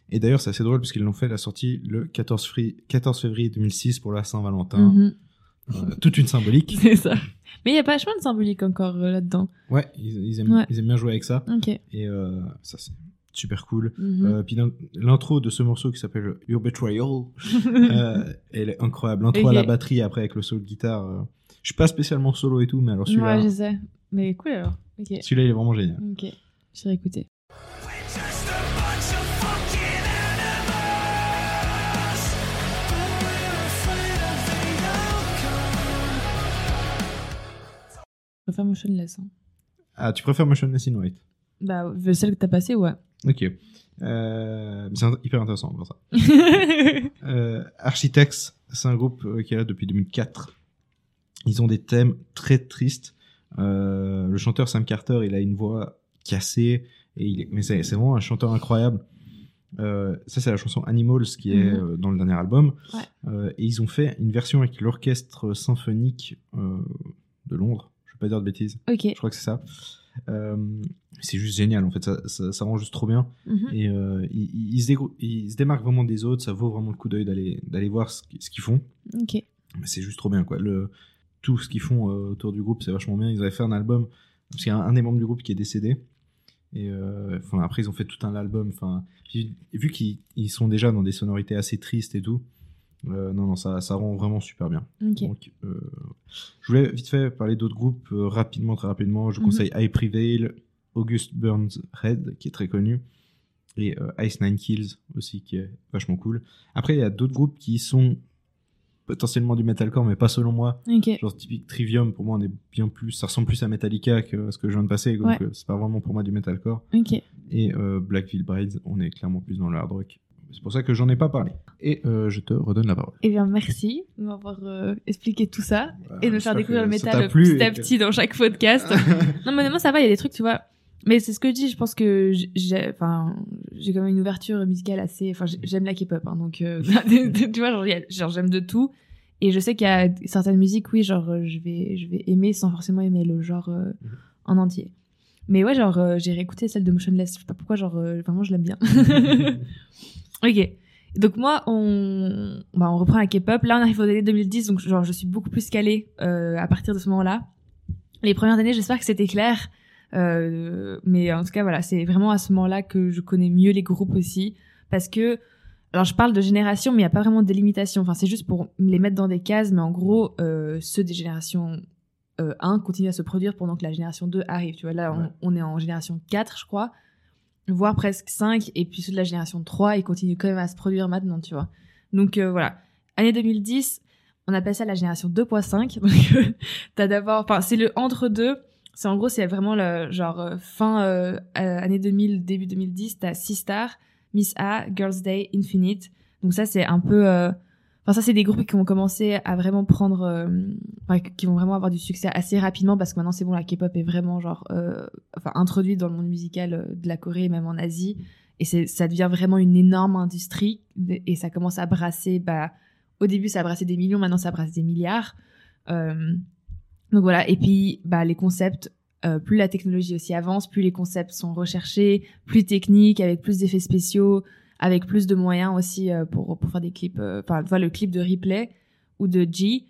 E: Et d'ailleurs, c'est assez drôle parce qu'ils l'ont fait la sortie le 14, fri- 14 février 2006 pour la Saint-Valentin.
F: Mhm.
E: Euh, toute une symbolique. [LAUGHS]
F: C'est ça. Mais il y a pas vachement de symbolique encore euh, là-dedans.
E: Ouais, ils, ils aiment,
F: Ouais.
E: ils aiment bien jouer avec ça. Et euh, ça, c'est super cool.
F: Mhm.
E: Euh, puis l'intro de ce morceau qui s'appelle Your Betrayal, [LAUGHS] euh, elle est incroyable. L'intro à la batterie après avec le solo de guitare. euh, Je suis pas spécialement solo et tout, mais alors celui-là,
F: Ouais, je sais. Mais cool alors. Ok.
E: celui-là il est vraiment génial.
F: Ok. J'ai réécouté. Je préfère Motionless. Hein.
E: Ah, tu préfères Motionless in White?
F: Bah, celle que t'as passée, ouais.
E: Ok. Euh, c'est hyper intéressant pour ça. [LAUGHS] Euh, Architects, c'est un groupe euh, qui est là depuis 2004. Ils ont des thèmes très tristes. Euh, le chanteur Sam Carter, il a une voix cassée, et il est- mais c'est vraiment un chanteur incroyable. Euh, ça, c'est la chanson Animals qui est
F: Mhm.
E: dans le dernier album.
F: Ouais.
E: Et ils ont fait une version avec l'orchestre symphonique de Londres. Je vais pas dire de bêtises.
F: Ok.
E: Je crois que c'est ça. Euh, c'est juste génial en fait, ça, ça, ça rend juste trop bien.
F: Mhm.
E: Et euh, ils, se ils se démarquent vraiment des autres, ça vaut vraiment le coup d'œil d'aller voir ce, qui- ce qu'ils font.
F: Ok.
E: Mais c'est juste trop bien quoi. Le, tout ce qu'ils font euh, autour du groupe, c'est vachement bien. Ils avaient fait un album, parce qu'il y a un, un des membres du groupe qui est décédé. Et euh, après, ils ont fait tout un album. Enfin, vu qu'ils ils sont déjà dans des sonorités assez tristes et tout, euh, non, non, ça, ça rend vraiment super bien. Donc, euh, je voulais vite fait parler d'autres groupes euh, rapidement, très rapidement. Je
F: Mhm.
E: conseille I Prevail, August Burns Red, qui est très connu, et Ice Nine Kills aussi, qui est vachement cool. Après, il y a d'autres groupes qui sont potentiellement du metalcore, mais pas selon moi. Genre typique Trivium, pour moi, on est bien plus, ça ressemble plus à Metallica que ce que je viens de passer, donc
F: Ouais.
E: c'est pas vraiment pour moi du metalcore.
F: Ok.
E: Et Blackville Brides, on est clairement plus dans le hard rock. C'est pour ça que j'en ai pas parlé. Et euh, je te redonne la parole.
F: Eh bien, merci de m'avoir euh, expliqué tout ça et de me faire découvrir le métal petit
E: et
F: à petit dans chaque podcast. [LAUGHS] non, mais honnêtement, ça va, il y a des trucs, tu vois. Mais c'est ce que je dis, je pense que j'ai, enfin, j'ai quand même une ouverture musicale assez, enfin, j'ai- j'aime la K-pop, hein, donc, euh, [LAUGHS] tu vois, genre, j'aime de tout. Et je sais qu'il y a certaines musiques, oui, genre, je vais, je vais aimer sans forcément aimer le genre
E: Mhm.
F: en entier. Mais ouais, genre, euh, j'ai réécouté celle de Motionless, je sais pas pourquoi, genre, euh, vraiment, je l'aime bien. [LAUGHS] ok. Donc moi, on, bah, on reprend la K-pop. Là, on arrive aux années 2010, donc genre, je suis beaucoup plus calée euh, à partir de ce moment-là. Les premières années, j'espère que c'était clair. Euh, mais en tout cas, voilà, c'est vraiment à ce moment-là que je connais mieux les groupes aussi. Parce que, alors je parle de génération, mais il n'y a pas vraiment de délimitation. Enfin, c'est juste pour les mettre dans des cases, mais en gros, euh, ceux des générations euh, 1 continuent à se produire pendant que la génération 2 arrive. Tu vois, là, on,
E: Ouais.
F: on est en génération 4, je crois, voire presque 5, et puis ceux de la génération 3, ils continuent quand même à se produire maintenant, tu vois. Donc euh, voilà, année 2010, on appelle ça la génération 2.5. [LAUGHS] Donc euh, t'as d'abord, enfin c'est le entre deux. C'est en gros c'est vraiment le genre euh, fin euh, euh, année 2000 début 2010. T'as Six Star, Miss A, Girls Day, Infinite. Donc ça c'est un peu, euh, ça c'est des groupes qui vont commencer à vraiment prendre, euh, qui vont vraiment avoir du succès assez rapidement parce que maintenant c'est bon la K-pop est vraiment genre, euh, enfin introduite dans le monde musical euh, de la Corée et même en Asie. Et ça devient vraiment une énorme industrie et ça commence à brasser bah au début ça a brassé des millions maintenant ça brasse des milliards. Donc voilà. Et puis bah les concepts plus la technologie aussi avance plus les concepts sont recherchés plus techniques avec plus d'effets spéciaux avec plus de moyens aussi euh, pour pour faire des clips euh, enfin tu vois le clip de Replay ou de G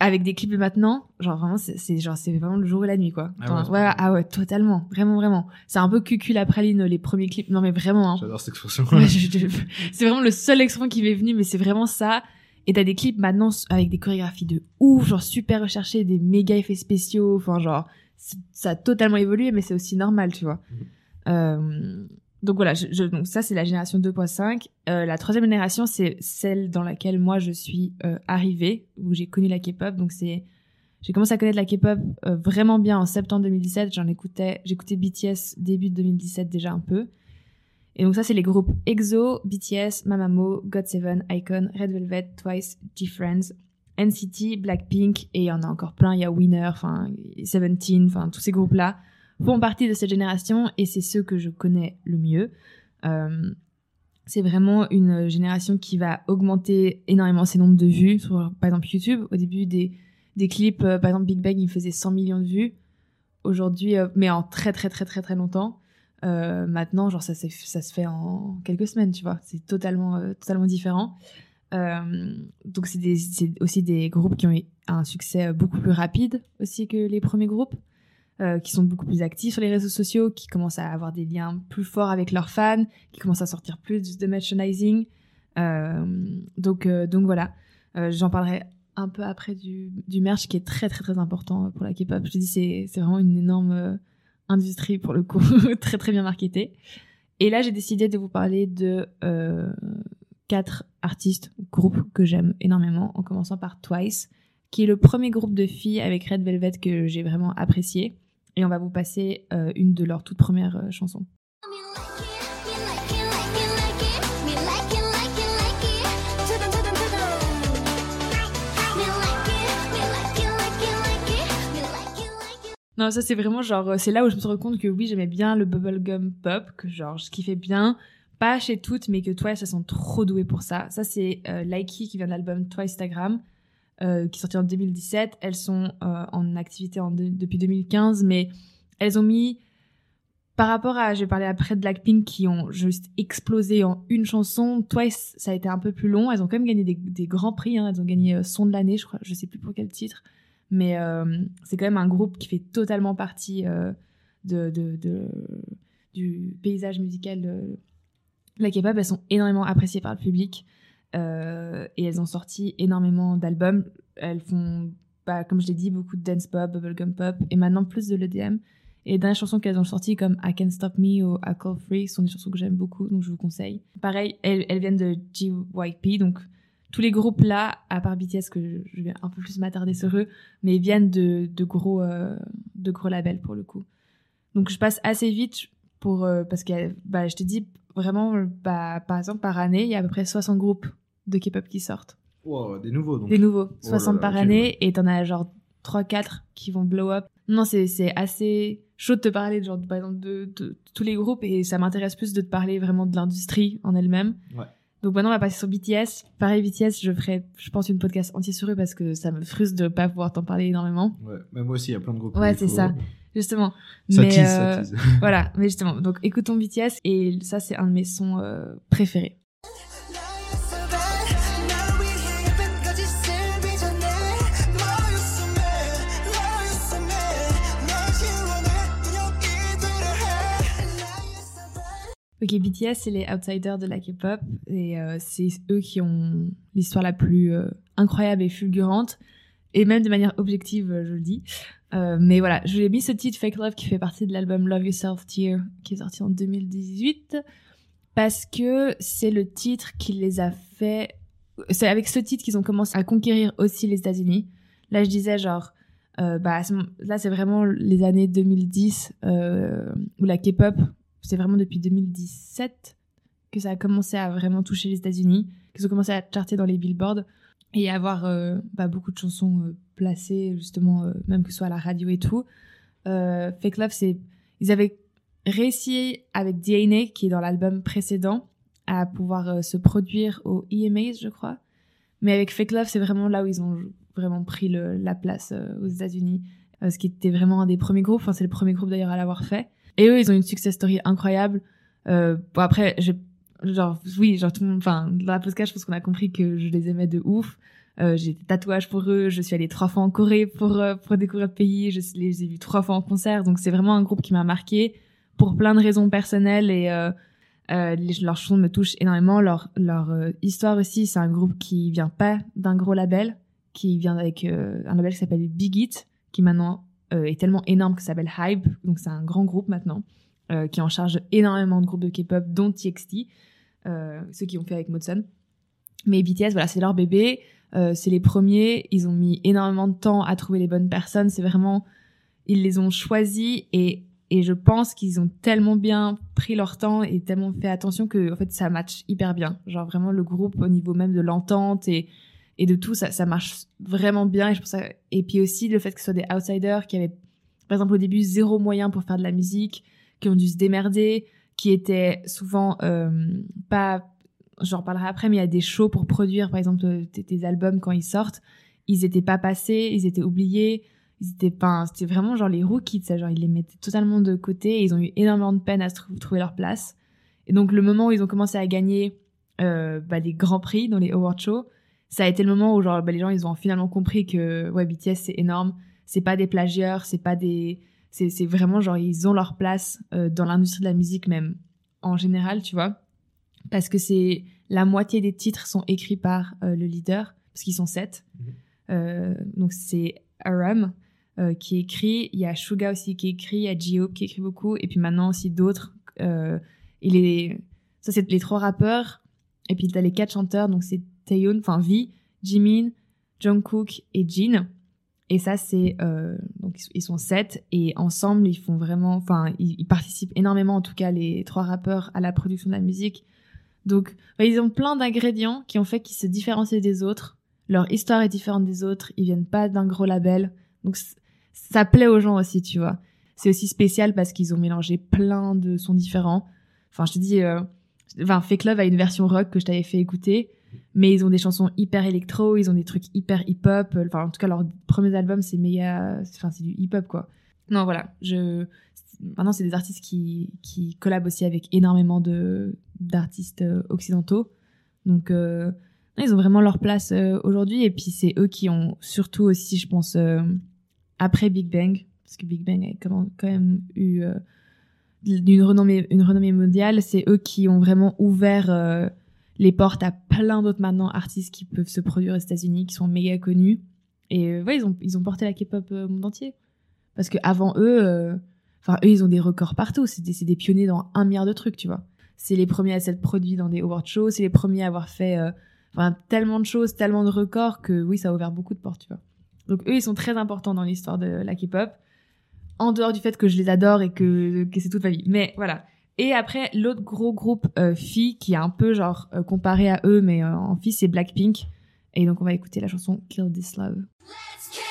F: avec des clips de maintenant genre vraiment c'est genre c'est vraiment le jour et la nuit quoi
E: Ah ouais,
F: ah ouais totalement vraiment vraiment c'est un peu cucul après praline les premiers clips non mais vraiment hein.
E: J'adore cette expression. [LAUGHS]
F: C'est vraiment le seul expression qui m'est venu, mais c'est vraiment ça. Et t'as des clips maintenant avec des chorégraphies de ouf, genre super recherchées, des méga effets spéciaux, enfin genre ça a totalement évolué, mais c'est aussi normal, tu vois. Euh, donc voilà, je, donc ça c'est la génération 2.5. Euh, la troisième génération, c'est celle dans laquelle moi je suis euh, arrivée, où j'ai connu la K-pop. Donc c'est, j'ai commencé à connaître la K-pop euh, vraiment bien en septembre 2017. J'en écoutais, j'écoutais BTS début de 2017 déjà un peu. Et donc ça, c'est les groupes EXO, BTS, Mamamoo, GOT7, Icon, Red Velvet, Twice, G-Friends, NCT, Blackpink, et il y en a encore plein, il y a Winner, enfin, Seventeen, enfin, tous ces groupes-là font partie de cette génération, et c'est ceux que je connais le mieux. Euh, c'est vraiment une génération qui va augmenter énormément ses nombres de vues sur, par exemple, YouTube. Au début, des, clips, euh, par exemple, Big Bang, il faisait 100 millions de vues. Aujourd'hui, euh, mais en très, très, très, très, très longtemps. Maintenant, genre ça, ça se fait en quelques semaines, tu vois. C'est totalement, totalement différent. Donc c'est aussi des groupes qui ont eu un succès beaucoup plus rapide aussi que les premiers groupes, euh, qui sont beaucoup plus actifs sur les réseaux sociaux, qui commencent à avoir des liens plus forts avec leurs fans, qui commencent à sortir plus de merchandising. Euh, donc, euh, donc voilà, j'en parlerai un peu après du, merch qui est très très très important pour la K-pop. Je dis, c'est vraiment une énorme industrie pour le coup, [LAUGHS] très très bien marketée. Et là, j'ai décidé de vous parler de quatre artistes, groupes que j'aime énormément, en commençant par Twice, qui est le premier groupe de filles avec Red Velvet que j'ai vraiment apprécié. Et on va vous passer euh, une de leurs toutes premières euh, chansons. Non, ça c'est vraiment genre, euh, c'est là où je me suis rendu compte que oui, j'aimais bien le bubblegum pop, que genre je kiffais bien, pas chez toutes, mais que Twice, elles sont trop douées pour ça. Ça c'est euh, Likey qui vient de l'album Instagram, euh, qui est sorti en 2017. Elles sont euh, en activité depuis 2015, mais elles ont mis, par rapport à, je vais parler après de Blackpink qui ont juste explosé en une chanson, Twice ça a été un peu plus long. Elles ont quand même gagné des, grands prix, hein. elles ont gagné euh, son de l'année, je crois, je sais plus pour quel titre. Mais c'est quand même un groupe qui fait totalement partie de- du paysage musical de la K-pop. Elles sont énormément appréciées par le public euh, et elles ont sorti énormément d'albums. Elles font, bah, comme je l'ai dit, beaucoup de dance pop, bubblegum pop et maintenant plus de l'EDM. Et les dernières chansons qu'elles ont sorties comme I Can't Stop Me ou I Call Free sont des chansons que j'aime beaucoup, donc je vous conseille. Pareil, elles, viennent de JYP, donc tous les groupes là, à part BTS que je, je vais un peu plus m'attarder sur eux, mais viennent de gros euh, de gros labels pour le coup. Donc je passe assez vite pour euh, parce que bah je te dis vraiment bah, par exemple par année, il y a à peu près 60 groupes de K-pop qui sortent.
E: Wow, des nouveaux donc.
F: Des nouveaux,
E: là
F: 60
E: là,
F: par année et t'en as genre 3 4 qui vont blow up. Non, c'est assez chaud de te parler de genre par exemple de, de- de tous les groupes et ça m'intéresse plus de te parler vraiment de l'industrie en elle-même.
E: Ouais.
F: Donc maintenant, on va passer sur BTS. Pareil, BTS, je ferai, je pense, une podcast entier sur eux parce que ça me frustre de pas pouvoir t'en parler énormément.
E: Ouais, mais moi aussi, il y a plein de groupes.
F: Ouais, c'est ça justement. Mais, euh, [LAUGHS] voilà, mais justement, donc écoutons BTS et ça c'est un de mes sons euh, préférés. Ok, BTS, c'est les outsiders de la K-pop et euh, c'est eux qui ont l'histoire la plus incroyable et fulgurante, et même de manière objective, je le dis, euh, mais voilà, je lui ai mis ce titre Fake Love qui fait partie de l'album Love Yourself Tear qui est sorti en 2018 parce que c'est le titre qui les a fait. C'est avec ce titre qu'ils ont commencé à conquérir aussi les États-Unis. Là, je disais genre. euh, bah, là, c'est vraiment les années 2010 euh, où la K-pop c'est vraiment depuis 2017 que ça a commencé à vraiment toucher les États-Unis, qu'ils ont commencé à charter dans les billboards et à avoir bah, beaucoup de chansons placées, justement, euh, même que ce soit à la radio et tout. Euh, Fake Love, c'est. Ils avaient réussi avec DNA, qui est dans l'album précédent, à pouvoir euh, se produire au EMAs, je crois. Mais avec Fake Love, c'est vraiment là où ils ont vraiment pris la place aux États-Unis. Ce qui était vraiment un des premiers groupes. Enfin, c'est le premier groupe d'ailleurs à l'avoir fait. Et eux, ils ont une success story incroyable. Bon, après, j'ai, genre, oui, genre, enfin, dans la podcast, je pense qu'on a compris que je les aimais de ouf. Euh, j'ai des tatouages pour eux. Je suis allée trois fois en Corée pour, euh, découvrir le pays. Je les ai vus trois fois en concert. Donc, c'est vraiment un groupe qui m'a marqué pour plein de raisons personnelles et, euh, leurs chansons me touchent énormément. Leur, histoire aussi, c'est un groupe qui vient pas d'un gros label, qui vient avec un label qui s'appelle Big It, qui maintenant est tellement énorme que ça s'appelle Hype. Donc c'est un grand groupe maintenant, qui en charge énormément de groupes de K-pop, dont TXT, ceux qui ont fait avec Modson. Mais BTS, voilà, c'est leur bébé. Euh, c'est les premiers. Ils ont mis énormément de temps à trouver les bonnes personnes. C'est vraiment, ils les ont choisis et et je pense qu'ils ont tellement bien pris leur temps et tellement fait attention que en fait ça match hyper bien. Genre vraiment le groupe au niveau même de l'entente et et de tout ça ça marche vraiment bien et je pense ça... et puis aussi le fait que ce soit des outsiders qui avaient par exemple au début zéro moyen pour faire de la musique, qui ont dû se démerder, qui étaient souvent euh, pas j'en reparlerai après mais il y a des shows pour produire par exemple euh, tes, albums quand ils sortent, ils étaient pas passés, ils étaient oubliés. Ils étaient pas c'était vraiment genre les rookies ça genre ils les mettaient totalement de côté et ils ont eu énormément de peine à trouver leur place. Et donc le moment où ils ont commencé à gagner euh, bah, les grands prix dans les award shows ça a été le moment où genre bah, les gens ils ont finalement compris que ouais BTS c'est énorme. C'est pas des plagieurs c'est pas des c'est c'est vraiment genre ils ont leur place euh, dans l'industrie de la musique même en général tu vois parce que c'est la moitié des titres sont écrits par euh, le leader parce qu'ils sont sept
E: Mhm.
F: Euh, donc c'est Aram euh, qui écrit, il y a Suga aussi qui écrit, il y a J-Hope qui écrit beaucoup, et puis maintenant aussi d'autres. Euh, ça c'est les trois rappeurs, et puis t'as les quatre chanteurs, donc c'est Taeyeon, enfin V, Jimin, Jungkook et Jin. Et ça c'est donc ils sont- ils sont sept et ensemble ils font vraiment, enfin ils, ils participent énormément en tout cas les trois rappeurs à la production de la musique. Donc ouais, ils ont plein d'ingrédients qui ont fait qu'ils se différencient des autres. Leur histoire est différente des autres. Ils viennent pas d'un gros label. Donc ça plaît aux gens aussi, tu vois. C'est aussi spécial parce qu'ils ont mélangé plein de sons différents. Enfin, je te dis, euh, enfin, Fake Love a une version rock que je t'avais fait écouter, mais ils ont des chansons hyper électro, ils ont des trucs hyper hip-hop. Enfin, en tout cas, leur premier album, c'est méga, enfin, c'est du hip-hop, quoi. Non, voilà, je, maintenant, c'est des artistes qui, qui collabent aussi avec énormément de, d'artistes euh, occidentaux. Donc, euh, ils ont vraiment leur place euh, aujourd'hui. Et puis, c'est eux qui ont surtout aussi, je pense, après Big Bang, parce que Big Bang a quand même eu une, renommée, une renommée mondiale, c'est eux qui ont vraiment ouvert les portes à plein d'autres maintenant artistes qui peuvent se produire aux États-Unis, qui sont méga connus. Et ouais, ils ont, ils ont porté la K-pop au monde entier. Parce que avant eux, enfin, eux, ils ont des records partout. C'est des, des pionniers dans un milliard de trucs, tu vois. C'est les premiers à s'être produits dans des award shows, c'est les premiers à avoir fait euh, enfin, tellement de choses, tellement de records que oui, ça a ouvert beaucoup de portes, tu vois. Donc eux, ils sont très importants dans l'histoire de la K-pop. En dehors du fait que je les adore et que, que c'est toute ma vie. Mais voilà. Et après, l'autre gros groupe euh, qui est un peu genre euh, comparé à eux, mais euh, en filles, c'est Blackpink. Et donc on va écouter la chanson Kill This Love.
A: Let's kill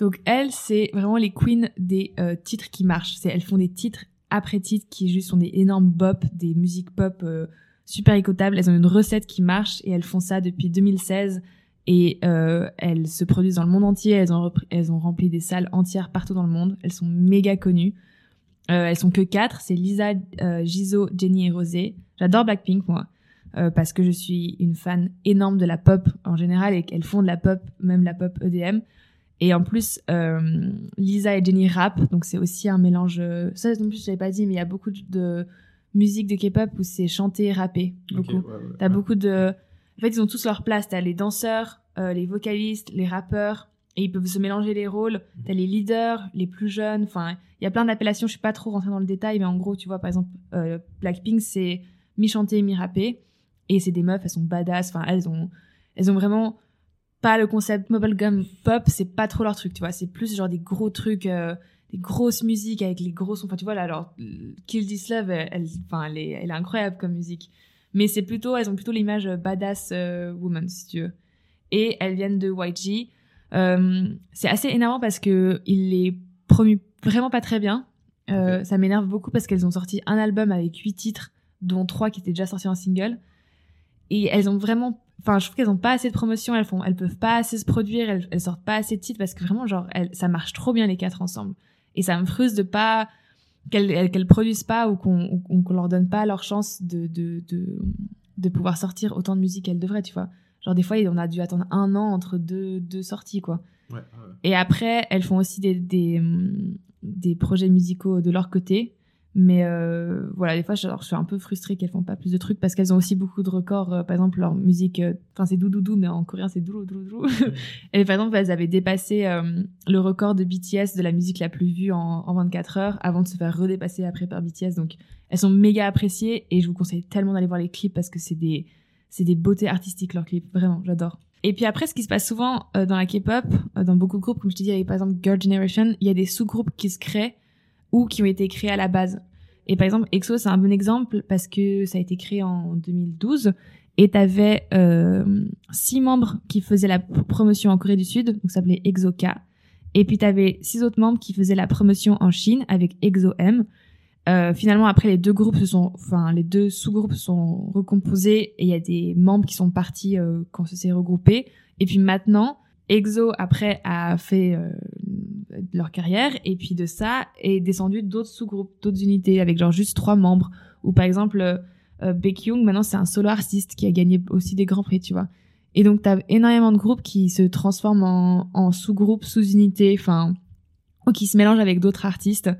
F: Donc elles, c'est vraiment les queens des euh, titres qui marchent. C'est elles font des titres après titres qui juste sont des énormes bops, des musiques pop euh, super écoutables. Elles ont une recette qui marche et elles font ça depuis 2016 et euh, elles se produisent dans le monde entier. Elles ont elles ont rempli des salles entières partout dans le monde. Elles sont méga connues. Euh, elles sont que quatre. C'est Lisa, euh, Jisoo, Jennie et Rosé. J'adore Blackpink moi. euh, parce que je suis une fan énorme de la pop en général et qu'elles font de la pop, même la pop EDM. Et en plus, euh, Lisa et Jenny rap, donc c'est aussi un mélange. euh, Ça, en plus, je l'avais pas dit, mais il y a beaucoup de musique de K-pop où c'est chanté et rappé. Beaucoup.
E: Ok, ouais, ouais,
F: T'as
E: ouais.
F: beaucoup de. En fait, ils ont tous leur place. T'as les danseurs, euh, les vocalistes, les rappeurs, et ils peuvent se mélanger les rôles. T'as les leaders, les plus jeunes. Enfin, il y a plein d'appellations. Je suis pas trop rentrée dans le détail, mais en gros, tu vois, par exemple, euh, Blackpink, c'est mi-chanté, mi-rappé. Et c'est des meufs, elles sont badass. Enfin, elles ont, elles ont vraiment pas le concept bubblegum pop. C'est pas trop leur truc, tu vois. C'est plus genre des gros trucs. euh, des grosses musiques avec les gros sons. Enfin, tu vois, là, alors, Kill This Love, elle, enfin, elle, est, elle est incroyable comme musique. Mais c'est plutôt, elles ont plutôt l'image badass euh, woman, si tu veux. Et elles viennent de YG. Euh, c'est assez énervant parce que il est promu vraiment pas très bien. Ça m'énerve beaucoup parce qu'elles ont sorti un album avec huit titres, dont trois qui étaient déjà sortis en single. Et elles ont vraiment, enfin, je trouve qu'elles ont pas assez de promotion. Elles font, elles peuvent pas assez se produire. Elles, elles sortent pas assez de titres parce que vraiment, genre, elles, ça marche trop bien les quatre ensemble. Et ça me frustre de pas qu'elles elles- qu'elles produisent pas ou qu'on leur donne pas leur chance de, de, de, de pouvoir sortir autant de musique qu'elles devraient, tu vois. Genre des fois, on a dû attendre un an entre deux, deux sorties, quoi.
E: Ouais, ouais.
F: Et après, elles font aussi des, des, des projets musicaux de leur côté. Mais euh, voilà, des fois, je, alors, je suis un peu frustrée qu'elles font pas plus de trucs parce qu'elles ont aussi beaucoup de records. euh, par exemple, leur musique, euh, enfin, c'est doudoudou, mais en coréen, c'est doulou, doulou. [LAUGHS] Et par exemple, elles avaient dépassé euh, le record de BTS de la musique la plus vue en, en 24 heures avant de se faire redépasser après par BTS. Donc, elles sont méga appréciées et je vous conseille tellement d'aller voir les clips parce que c'est des, c'est des beautés artistiques, leurs clips. Vraiment, j'adore. Et puis après, ce qui se passe souvent euh, dans la K-pop, euh, dans beaucoup de groupes, comme je te dis, avec par exemple Girl Generation, il y a des sous-groupes qui se créent ou qui ont été créés à la base. Et par exemple, EXO, c'est un bon exemple parce que ça a été créé en 2012 et t'avais euh, six membres qui faisaient la promotion en Corée du Sud, donc ça s'appelait EXO-K. Et puis t'avais six autres membres qui faisaient la promotion en Chine avec EXO-M. Euh, finalement, après, les deux groupes se sont, enfin, les deux sous-groupes se sont recomposés et il y a des membres qui sont partis euh, quand ça s'est regroupé. Et puis maintenant, EXO après a fait euh, leur carrière et puis de ça est descendu d'autres sous-groupes, d'autres unités avec genre juste trois membres. Ou par exemple, euh, euh, Baekhyun maintenant c'est un solo artiste qui a gagné aussi des grands prix, tu vois. Et donc t'as énormément de groupes qui se transforment en, sous-groupes, sous-unités, enfin, ou qui se mélangent avec d'autres artistes.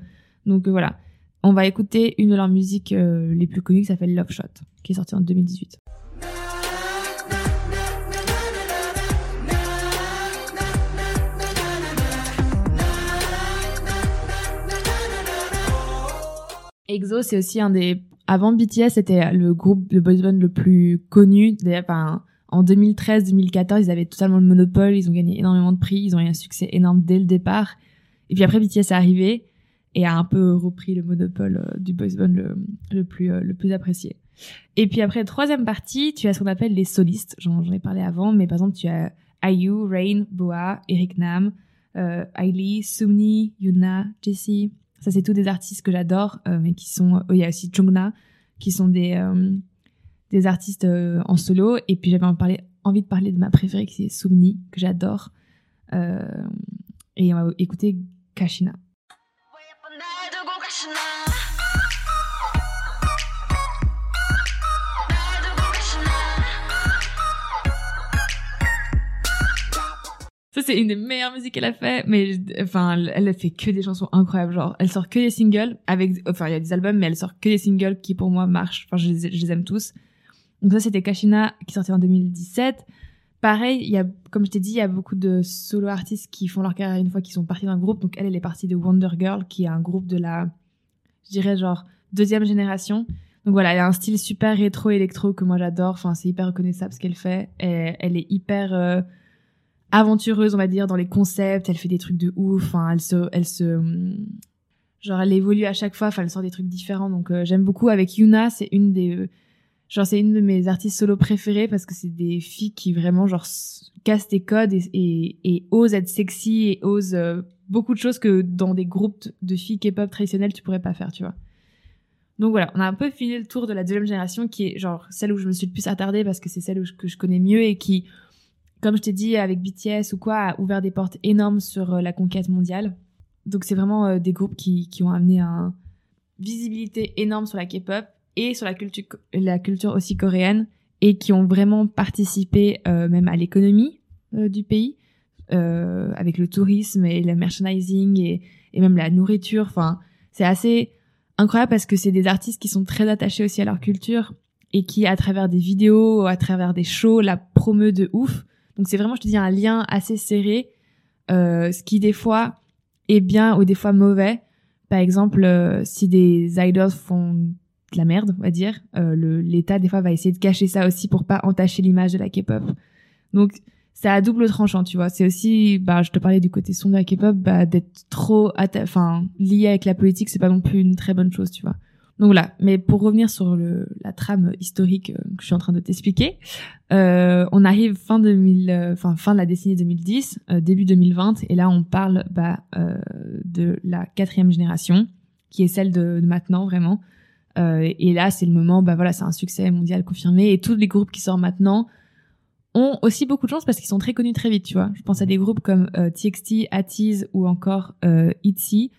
F: Donc euh, voilà. On va écouter une de leurs musiques les plus connues qui s'appelle Love Shot, qui est sortie en 2018. EXO, c'est aussi un des. Avant BTS, c'était le groupe, le boys band le plus connu. En 2013-2014, ils avaient totalement le monopole. Ils ont gagné énormément de prix. Ils ont eu un succès énorme dès le départ. Et puis après, BTS est arrivé. et a un peu repris le monopole euh, du boys band le, plus, euh, le plus apprécié. Et puis après, troisième partie, tu as ce qu'on appelle les solistes. J'en j'en ai parlé avant, mais par exemple, tu as IU, Rain, Boa, Eric Nam, euh, Ailey, Sumni, Yuna, Jessie. Ça, c'est tous des artistes que j'adore, euh, mais qui sont. euh, Il y a aussi Jungna, qui sont des, euh, des artistes en solo. Et puis j'avais envie de parler, de ma préférée, qui est Sumni, que j'adore. Et on va écouter Kashina. Ça, c'est une des meilleures musiques qu'elle a fait, mais enfin, elle- elle fait que des chansons incroyables. Genre, elle sort que des singles avec, enfin, il y a des albums, mais elle sort que des singles qui pour moi marchent. Enfin, je les, je les aime tous. Donc ça, c'était Kashina qui sortait en 2017. Pareil, il y a, comme je t'ai dit, il y a beaucoup de solo artistes qui font leur carrière une fois qu'ils sont partis d'un groupe. Donc elle, elle est partie de Wonder Girl, qui est un groupe de la, je dirais genre deuxième génération. Donc voilà, elle a un style super rétro électro que moi j'adore. Enfin, c'est hyper reconnaissable ce qu'elle fait. Et elle est hyper euh, aventureuse, on va dire, dans les concepts. Elle fait des trucs de ouf. Enfin, elle se, elle se, genre, elle évolue à chaque fois. Enfin, elle sort des trucs différents. Donc, euh, j'aime beaucoup. Avec Yuna, c'est une des, euh, genre, c'est une de mes artistes solo préférées parce que c'est des filles qui vraiment, genre, cassent des codes et, et, osent être sexy et osent euh, beaucoup de choses que dans des groupes de filles K-pop traditionnelles, tu pourrais pas faire, tu vois. Donc voilà, on a un peu fini le tour de la deuxième génération qui est genre celle où je me suis le plus attardée parce que c'est celle où que je connais mieux et qui, comme je t'ai dit, avec BTS ou quoi, a ouvert des portes énormes sur euh, la conquête mondiale. Donc c'est vraiment euh, des groupes qui, qui ont amené un visibilité énorme sur la K-pop et sur la culture, la culture aussi coréenne et qui ont vraiment participé euh, même à l'économie euh, du pays euh, avec le tourisme et le merchandising et, et même la nourriture. Enfin, c'est assez incroyable parce que c'est des artistes qui sont très attachés aussi à leur culture et qui, à travers des vidéos, à travers des shows, la promeut de ouf. Donc c'est vraiment, je te dis, un lien assez serré, euh, ce qui des fois est bien ou des fois mauvais. Par exemple, euh, si des idols font de la merde, on va dire, euh, l'État des fois va essayer de cacher ça aussi pour pas entacher l'image de la K-pop. Donc c'est à double tranchant, tu vois. C'est aussi, bah, je te parlais du côté sombre de la K-pop, bah, d'être trop, enfin, lié avec la politique, c'est pas non plus une très bonne chose, tu vois. Donc voilà. Mais pour revenir sur la trame historique euh, que je suis en train de t'expliquer, euh, on arrive fin 2000, euh, fin de la décennie 2010, euh, début 2020, et là on parle bah, de la quatrième génération, qui est celle de, maintenant vraiment. Et là c'est le moment, bah voilà, c'est un succès mondial confirmé, et tous les groupes qui sortent maintenant ont aussi beaucoup de chance parce qu'ils sont très connus très vite, tu vois. Je pense à des groupes comme TXT, Atiz ou encore ITZY.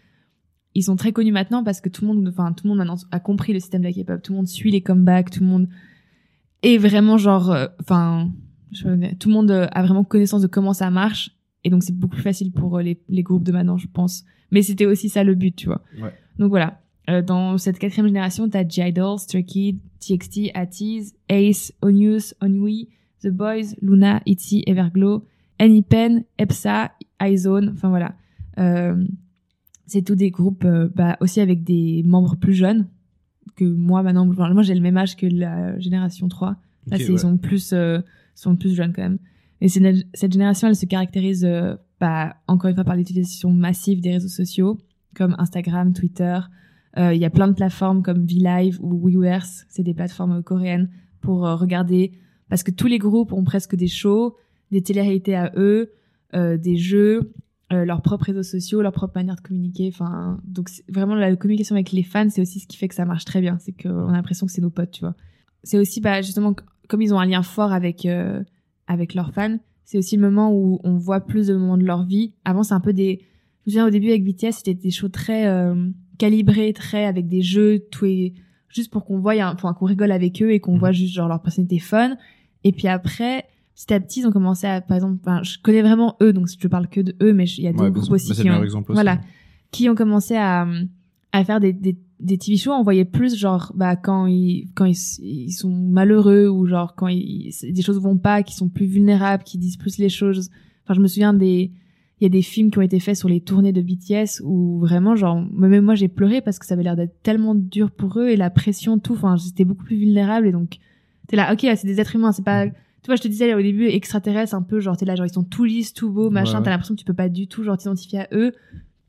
F: Ils sont très connus maintenant parce que tout le monde, enfin tout le monde a compris le système de la K-pop. Tout le monde suit les comebacks, tout le monde est vraiment genre, euh, enfin, tout le monde euh, a vraiment connaissance de comment ça marche. Et donc c'est beaucoup plus facile pour euh, les, les groupes de maintenant, je pense. Mais c'était aussi ça le but, tu vois.
E: Ouais.
F: Donc voilà. Euh, dans cette quatrième génération, t'as G-Idol, Stray Kids, TXT, Atiz, Ace, Onius, Onui, The Boys, Luna, ITZY, Everglow, Anypen, EPSA, iZone, enfin voilà. Euh, c'est tous des groupes euh, bah, aussi avec des membres plus jeunes que moi maintenant. Enfin, moi j'ai le même âge que la génération 3. Là,
E: ouais.
F: ils sont plus, euh, sont plus jeunes quand même. Et cette génération, elle se caractérise euh, bah, encore une fois par l'utilisation massive des réseaux sociaux comme Instagram, Twitter. Euh, Il y a plein de plateformes comme VLive ou Weverse, c'est des plateformes coréennes pour euh, regarder parce que tous les groupes ont presque des shows, des télé-réalités à eux, euh, des jeux, euh, leurs propres réseaux sociaux, leur propre manière de communiquer. Enfin, donc vraiment la communication avec les fans, c'est aussi ce qui fait que ça marche très bien. C'est qu'on a l'impression que c'est nos potes, tu vois. C'est aussi bah, justement comme ils ont un lien fort avec euh, avec leurs fans, c'est aussi le moment où on voit plus de moments de leur vie. Avant, c'est un peu des. Je me souviens au début avec BTS, c'était des shows très euh, calibrés, très avec des jeux, tout est juste pour qu'on voie, un- enfin qu'on rigole avec eux et qu'on
E: Mhm.
F: voit juste genre leur personnalité fun. Et puis après, petit à petit, ils ont commencé à, par exemple, enfin, je connais vraiment eux, donc je parle que de eux, mais il y a
E: Ouais,
F: d'autres
E: bien
F: groupes aussi qui ont,
E: aussi.
F: voilà, qui ont commencé à, à faire des, des, des TV shows. On voyait plus genre, bah, quand ils, quand ils, ils sont malheureux ou genre quand ils, des choses vont pas, qui sont plus vulnérables, qui disent plus les choses. Enfin, je me souviens des, il y a des films qui ont été faits sur les tournées de BTS où vraiment, genre, même moi j'ai pleuré parce que ça avait l'air d'être tellement dur pour eux et la pression, tout. Enfin, j'étais beaucoup plus vulnérable et donc, t'es là, ok, c'est des êtres humains, c'est pas, tu vois, je te disais au début, extraterrestres, un peu, genre, t'es là, genre, ils sont tout lisses, tout beaux, machin,
E: Ouais,
F: t'as l'impression que tu peux pas du tout, genre, t'identifier à eux.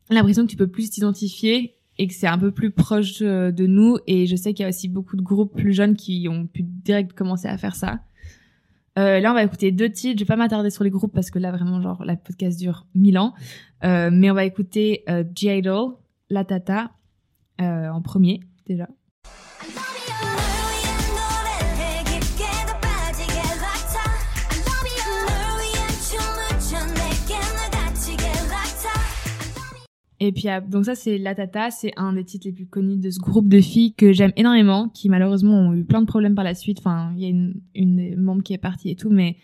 F: l'impression que tu peux plus t'identifier et que c'est un peu plus proche euh, de nous. Et je sais qu'il y a aussi beaucoup de groupes plus jeunes qui ont pu direct commencer à faire ça. Euh, là, on va écouter deux titres. Je vais pas m'attarder sur les groupes parce que là, vraiment, genre, la podcast dure mille ans. Euh, mais on va écouter euh, G-Idol, La Tata, euh, en premier, déjà. Et puis, ah, donc ça, c'est La Tata. C'est un des titres les plus connus de ce groupe de filles que j'aime énormément, qui malheureusement ont eu plein de problèmes par la suite. Enfin, il y a une, une des membres qui est partie et tout, mais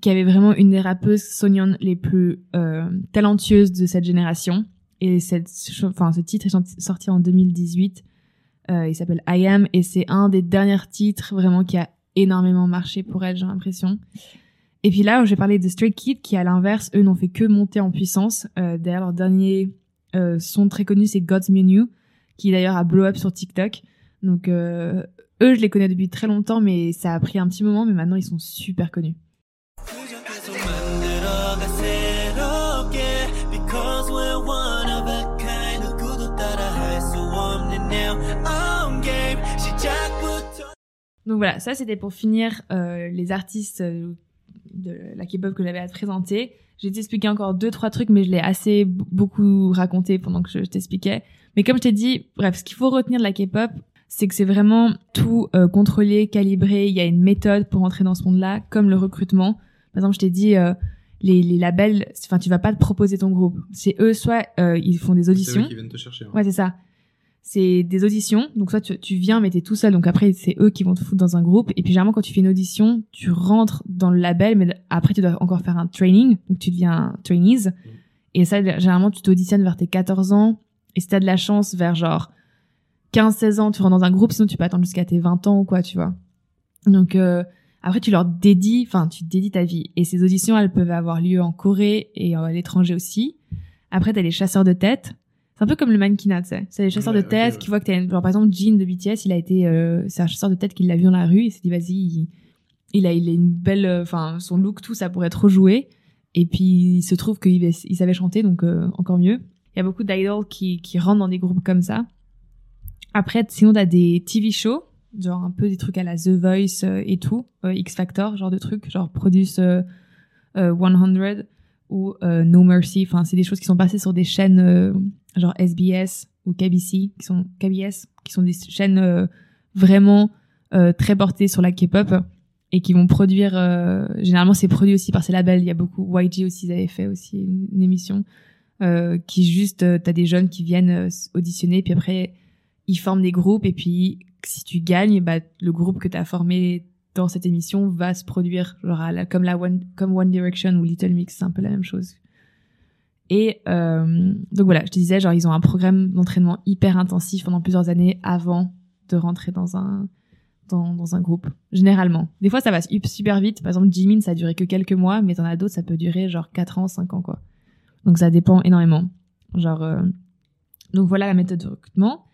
F: qui avait vraiment une des rappeuses soignantes les plus euh, talentueuses de cette génération. Et cette, enfin, ce titre est sorti- en 2018. Euh, il s'appelle I Am et c'est un des derniers titres vraiment qui a énormément marché pour elle, j'ai l'impression. Et puis là, je vais parler de Stray Kids qui, à l'inverse, eux n'ont fait que monter en puissance. Euh, D'ailleurs, leur dernier euh, sont très connus, c'est God's Menu, qui d'ailleurs a blow up sur TikTok. Donc euh, eux, je les connais depuis très longtemps, mais ça a pris un petit moment, mais maintenant ils sont super connus. Donc voilà, ça c'était pour finir euh, les artistes euh, de la K-pop que j'avais à présenter. J'ai t'expliqué encore deux trois trucs, mais je l'ai assez beaucoup raconté pendant que je, je t'expliquais. Mais comme je t'ai dit, bref, ce qu'il faut retenir de la K-pop, c'est que c'est vraiment tout euh, contrôlé, calibré. Il y a une méthode pour entrer dans ce monde-là, comme le recrutement. Par exemple, je t'ai dit euh, les, les labels. Enfin, tu vas pas te proposer ton groupe. C'est eux, soit euh, ils font des
E: C'est
F: auditions.
E: eux qui viennent te chercher. hein.
F: Ouais, c'est ça. C'est des auditions. Donc, soit tu, tu viens, mais t'es tout seul. Donc, après, c'est eux qui vont te foutre dans un groupe. Et puis, généralement, quand tu fais une audition, tu rentres dans le label, mais après, tu dois encore faire un training. Donc, tu deviens trainees. Et ça, généralement, tu t'auditionnes vers tes 14 ans. Et si t'as de la chance, vers genre 15-16 ans, tu rentres dans un groupe. Sinon, tu peux attendre jusqu'à tes 20 ans ou quoi, tu vois. Donc, euh, après, tu leur dédies, enfin, tu dédies ta vie. Et ces auditions, elles peuvent avoir lieu en Corée et à l'étranger aussi. Après, t'as les chasseurs de tête. C'est un peu comme le mannequinat, tu sais. C'est les chasseurs
E: Ouais,
F: de tête qui voient que t'as une... Genre, par exemple, Jean de BTS, il a été... euh, c'est un chasseur de tête qui l'a vu dans la rue. Il s'est dit, vas-y, il... il a, il a une belle... euh, Enfin, son look, tout, ça pourrait trop jouer. Et puis, il se trouve qu'il il savait chanter, donc euh, encore mieux. Il y a beaucoup d'idols qui, qui rentrent dans des groupes comme ça. Après, sinon, t'as des TV shows, genre un peu des trucs à la The Voice et tout, euh, X Factor, genre de trucs, genre Produce euh, euh, 100 ou euh, No Mercy. Enfin, c'est des choses qui sont passées sur des chaînes euh, genre SBS ou KBC, qui sont KBS, qui sont des chaînes euh, vraiment euh, très portées sur la K-pop et qui vont produire. euh, généralement, c'est produit aussi par ces labels. Il y a beaucoup YG aussi, ils avaient fait aussi une, une émission euh, qui juste, t'as des jeunes qui viennent auditionner, puis après ils forment des groupes et puis si tu gagnes, bah le groupe que t'as formé dans cette émission va se produire genre comme la One comme One Direction ou Little Mix, c'est un peu la même chose. Et euh, donc voilà, je te disais genre ils ont un programme d'entraînement hyper intensif pendant plusieurs années avant de rentrer dans un dans, dans un groupe généralement. Des fois ça va su- super vite, par exemple Jimin ça a duré que quelques mois, mais t'en as d'autres ça peut durer genre 4 ans, 5 ans quoi. Donc ça dépend énormément. Genre euh, donc voilà la méthode de recrutement.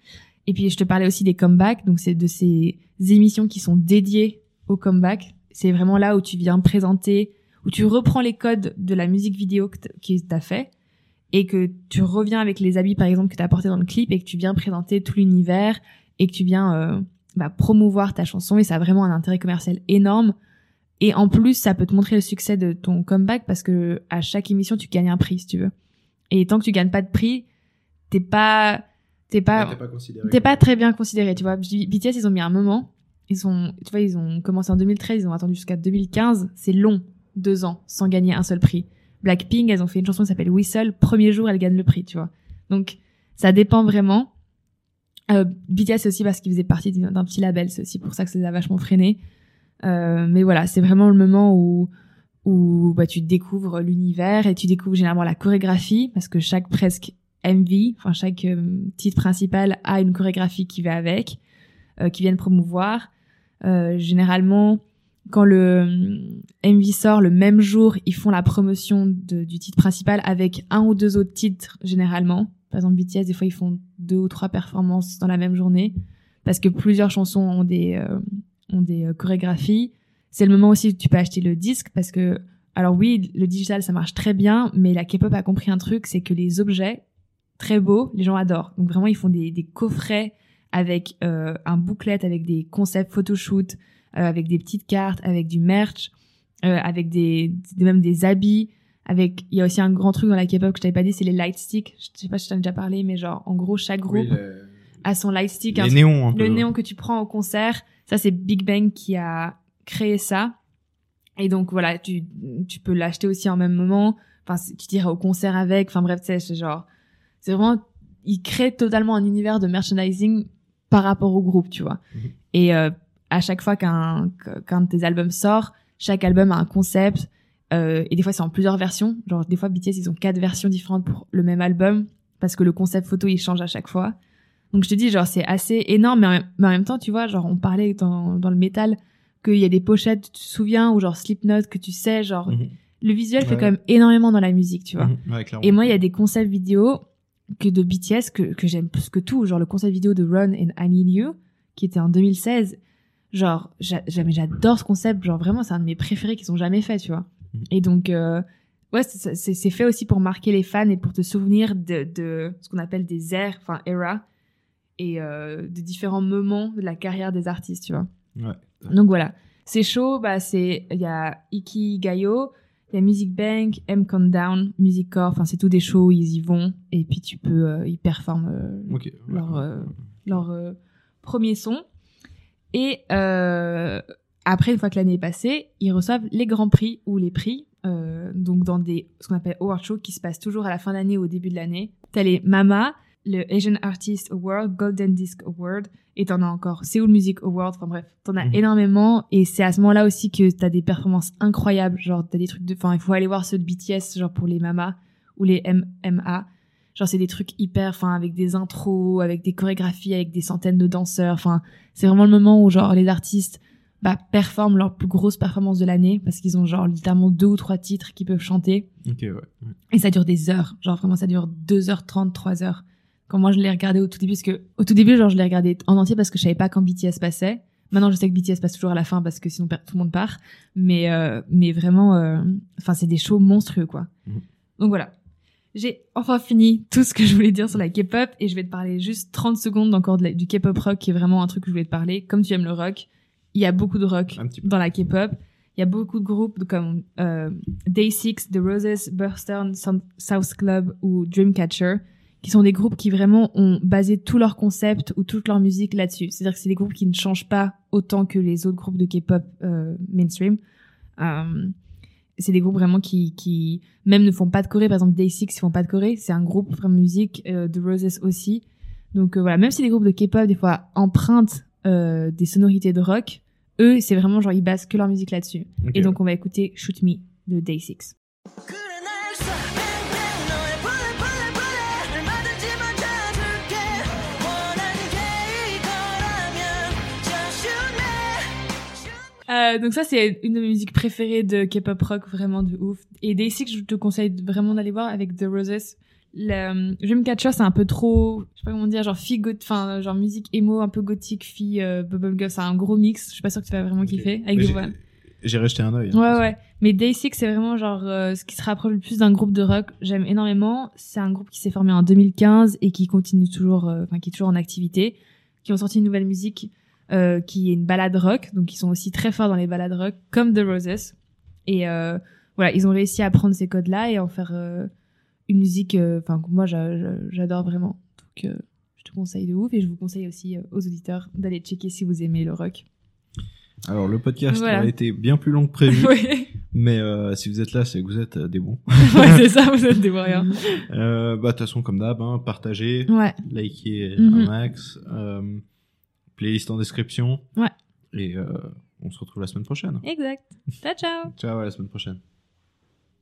F: Et puis je te parlais aussi des comebacks, donc c'est de ces émissions qui sont dédiées au comeback. C'est vraiment là où tu viens présenter, où tu reprends les codes de la musique vidéo que t'as fait et que tu reviens avec les habits par exemple que t'as porté dans le clip et que tu viens présenter tout l'univers et que tu viens euh, bah, promouvoir ta chanson et ça a vraiment un intérêt commercial énorme. Et en plus, ça peut te montrer le succès de ton comeback parce que à chaque émission, tu gagnes un prix si tu veux. Et tant que tu gagnes pas de prix, t'es pas t'es pas
E: Ouais, t'es pas
F: très bien considéré, tu vois. BTS, ils ont mis un moment. Ils sont, tu vois, ils ont commencé en 2013, ils ont attendu jusqu'à 2015. C'est long, deux ans, sans gagner un seul prix. Blackpink, elles ont fait une chanson qui s'appelle Whistle. Premier jour, elles gagnent le prix, tu vois. Donc, ça dépend vraiment. Euh, BTS, c'est aussi parce qu'ils faisaient partie d'un petit label. C'est aussi pour ça que ça les a vachement freinés. Euh, mais voilà, c'est vraiment le moment où, où bah, tu découvres l'univers et tu découvres généralement la chorégraphie parce que chaque presque MV, enfin chaque euh, titre principal a une chorégraphie qui va avec, qui viennent promouvoir. Euh, généralement, quand le euh, MV sort le même jour, ils font la promotion du titre principal avec un ou deux autres titres généralement. Par exemple, BTS, des fois, ils font deux ou trois performances dans la même journée parce que plusieurs chansons ont des, euh, ont des euh, chorégraphies. C'est le moment aussi où tu peux acheter le disque parce que, alors oui, le digital, ça marche très bien, mais la K-pop a compris un truc, c'est que les objets très beau, les gens adorent. Donc vraiment, ils font des, des coffrets avec euh, un booklet, avec des concepts photoshoot, euh, avec des petites cartes, avec du merch, euh, avec des, des- même des habits. Avec, il y a aussi un grand truc dans la K-pop que je t'avais pas dit, c'est les light sticks. Je sais pas si je t'en ai déjà parlé, mais genre, en gros, chaque groupe
E: Oui, le-
F: a son light stick.
E: les
F: un-
E: néons un peu.
F: le néon que tu prends au concert, ça c'est Big Bang qui a créé ça. Et donc voilà, tu, tu peux l'acheter aussi en même moment. Enfin, tu dirais au concert avec. Enfin bref, tu sais, c'est genre, c'est vraiment, il crée totalement un univers de merchandising par rapport au groupe, tu vois.
E: Mhm.
F: Et euh, à chaque fois qu'un qu'un de tes albums sort, chaque album a un concept. euh, et des fois, c'est en plusieurs versions. Genre, des fois, BTS, ils ont quatre versions différentes pour le même album parce que le concept photo, il change à chaque fois. Donc je te dis, genre, c'est assez énorme, mais en, même, mais en même temps, tu vois, genre, on parlait dans, dans le métal qu'il y a des pochettes, tu te souviens, ou genre Slipknot, que tu sais, genre,
E: Mhm.
F: le visuel fait
E: Ouais.
F: quand même énormément dans la musique, tu vois.
E: Mhm. Ouais.
F: Et moi, il y a des concepts vidéo que de BTS que, que j'aime plus que tout, genre le concept vidéo de Run and I Need You, qui était en 2016. Genre, j'adore ce concept, genre vraiment, c'est un de mes préférés qu'ils ont jamais fait, tu vois.
E: Mhm.
F: Et donc, euh, ouais, c'est- c'est c'est fait aussi pour marquer les fans et pour te souvenir de, de ce qu'on appelle des airs, enfin, era, et euh, de différents moments de la carrière des artistes, tu vois.
E: Ouais.
F: Donc voilà, c'est chaud, bah c'est il y a Iki Gayo, il y a Music Bank, M Countdown, Music Core, enfin c'est tous des shows, ils y vont et puis tu peux euh, ils performent euh,
E: ouais.
F: leur euh, leur premier son et après une fois que l'année est passée, ils reçoivent les grands prix ou les prix donc dans des ce qu'on appelle award shows qui se passent toujours à la fin d'année ou au début de l'année. T'as les Mama, le Asian Artist Award, Golden Disc Award et t'en as encore Seoul Music Award, enfin bref, t'en as
E: Mhm.
F: énormément et c'est à ce moment-là aussi que t'as des performances incroyables, genre t'as des trucs de, enfin il faut aller voir ceux de BTS genre pour les Mama ou les MMA, genre c'est des trucs hyper, enfin avec des intros, avec des chorégraphies, avec des centaines de danseurs, enfin c'est vraiment le moment où genre les artistes bah, performent leur plus grosse performance de l'année parce qu'ils ont genre littéralement deux ou trois titres qu'ils peuvent chanter
E: Ok, ouais. ouais.
F: et ça dure des heures. Genre vraiment, ça dure 2h30, 3h. Quand moi je l'ai regardé au tout début, parce que au tout début, genre je l'ai regardé en entier parce que je savais pas quand BTS passait. Maintenant, je sais que BTS passe toujours à la fin parce que sinon tout le monde part. Mais euh, mais vraiment, euh, enfin c'est des shows monstrueux quoi.
E: Mhm.
F: Donc voilà. J'ai enfin fini tout ce que je voulais dire sur la K-pop et je vais te parler juste 30 secondes encore de la- du K-pop rock qui est vraiment un truc que je voulais te parler. Comme tu aimes le rock, il y a beaucoup de rock dans la K-pop. Il y a beaucoup de groupes comme euh, Day Six, The Roses, Burstern, Som- South Club ou Dreamcatcher, qui sont des groupes qui vraiment ont basé tout leur concept ou toute leur musique là-dessus. C'est-à-dire que c'est des groupes qui ne changent pas autant que les autres groupes de K-pop euh, mainstream. Euh, c'est des groupes vraiment qui, qui même ne font pas de Corée. Par exemple, Day6 ne font pas de Corée. C'est un groupe de musique, euh, The Roses aussi. Donc euh, voilà, même si les groupes de K-pop des fois empruntent euh, des sonorités de rock, eux, c'est vraiment genre ils basent que leur musique là-dessus. Et donc on va écouter Shoot Me de
C: Day6.
F: Euh, donc ça c'est une de mes musiques préférées de K-pop rock vraiment de ouf. Et Day Six, je te conseille vraiment d'aller voir avec The Roses. Le Dreamcatcher c'est un peu trop, je sais pas comment dire, genre fille enfin genre musique emo un peu gothique, fille euh, bubblegum, c'est un gros mix. Je suis pas sûre que tu vas vraiment kiffer avec des
E: j'ai-
F: voix.
E: J'ai rejeté un œil. hein,
F: Ouais, ouais. Mais Day Six, c'est vraiment genre euh, ce qui se rapproche le plus d'un groupe de rock. J'aime énormément. C'est un groupe qui s'est formé en 2015 et qui continue toujours, euh, enfin qui est toujours en activité, qui ont sorti une nouvelle musique euh, qui est une balade rock. Donc ils sont aussi très forts dans les balades rock, comme The Roses. Et euh, voilà, ils ont réussi à prendre ces codes-là et en faire euh, une musique, enfin que moi j'a- j'a- j'adore vraiment. Donc je te conseille de ouf et je vous conseille aussi aux auditeurs d'aller checker si vous aimez le rock.
E: Alors, le podcast
F: Voilà.
E: a été bien plus long que prévu. [LAUGHS] Mais euh, si vous êtes là, c'est que vous êtes des bons. [LAUGHS]
F: ouais [LAUGHS] c'est ça, vous êtes des warriors.
E: Euh, bah, de toute façon, comme d'hab, hein, partagez,
F: Ouais.
E: likez
F: Mhm.
E: un max, euh, playlist en description.
F: Ouais.
E: Et euh, on se retrouve la semaine prochaine.
F: Exact. Ciao, ciao.
E: Ciao, à la semaine prochaine.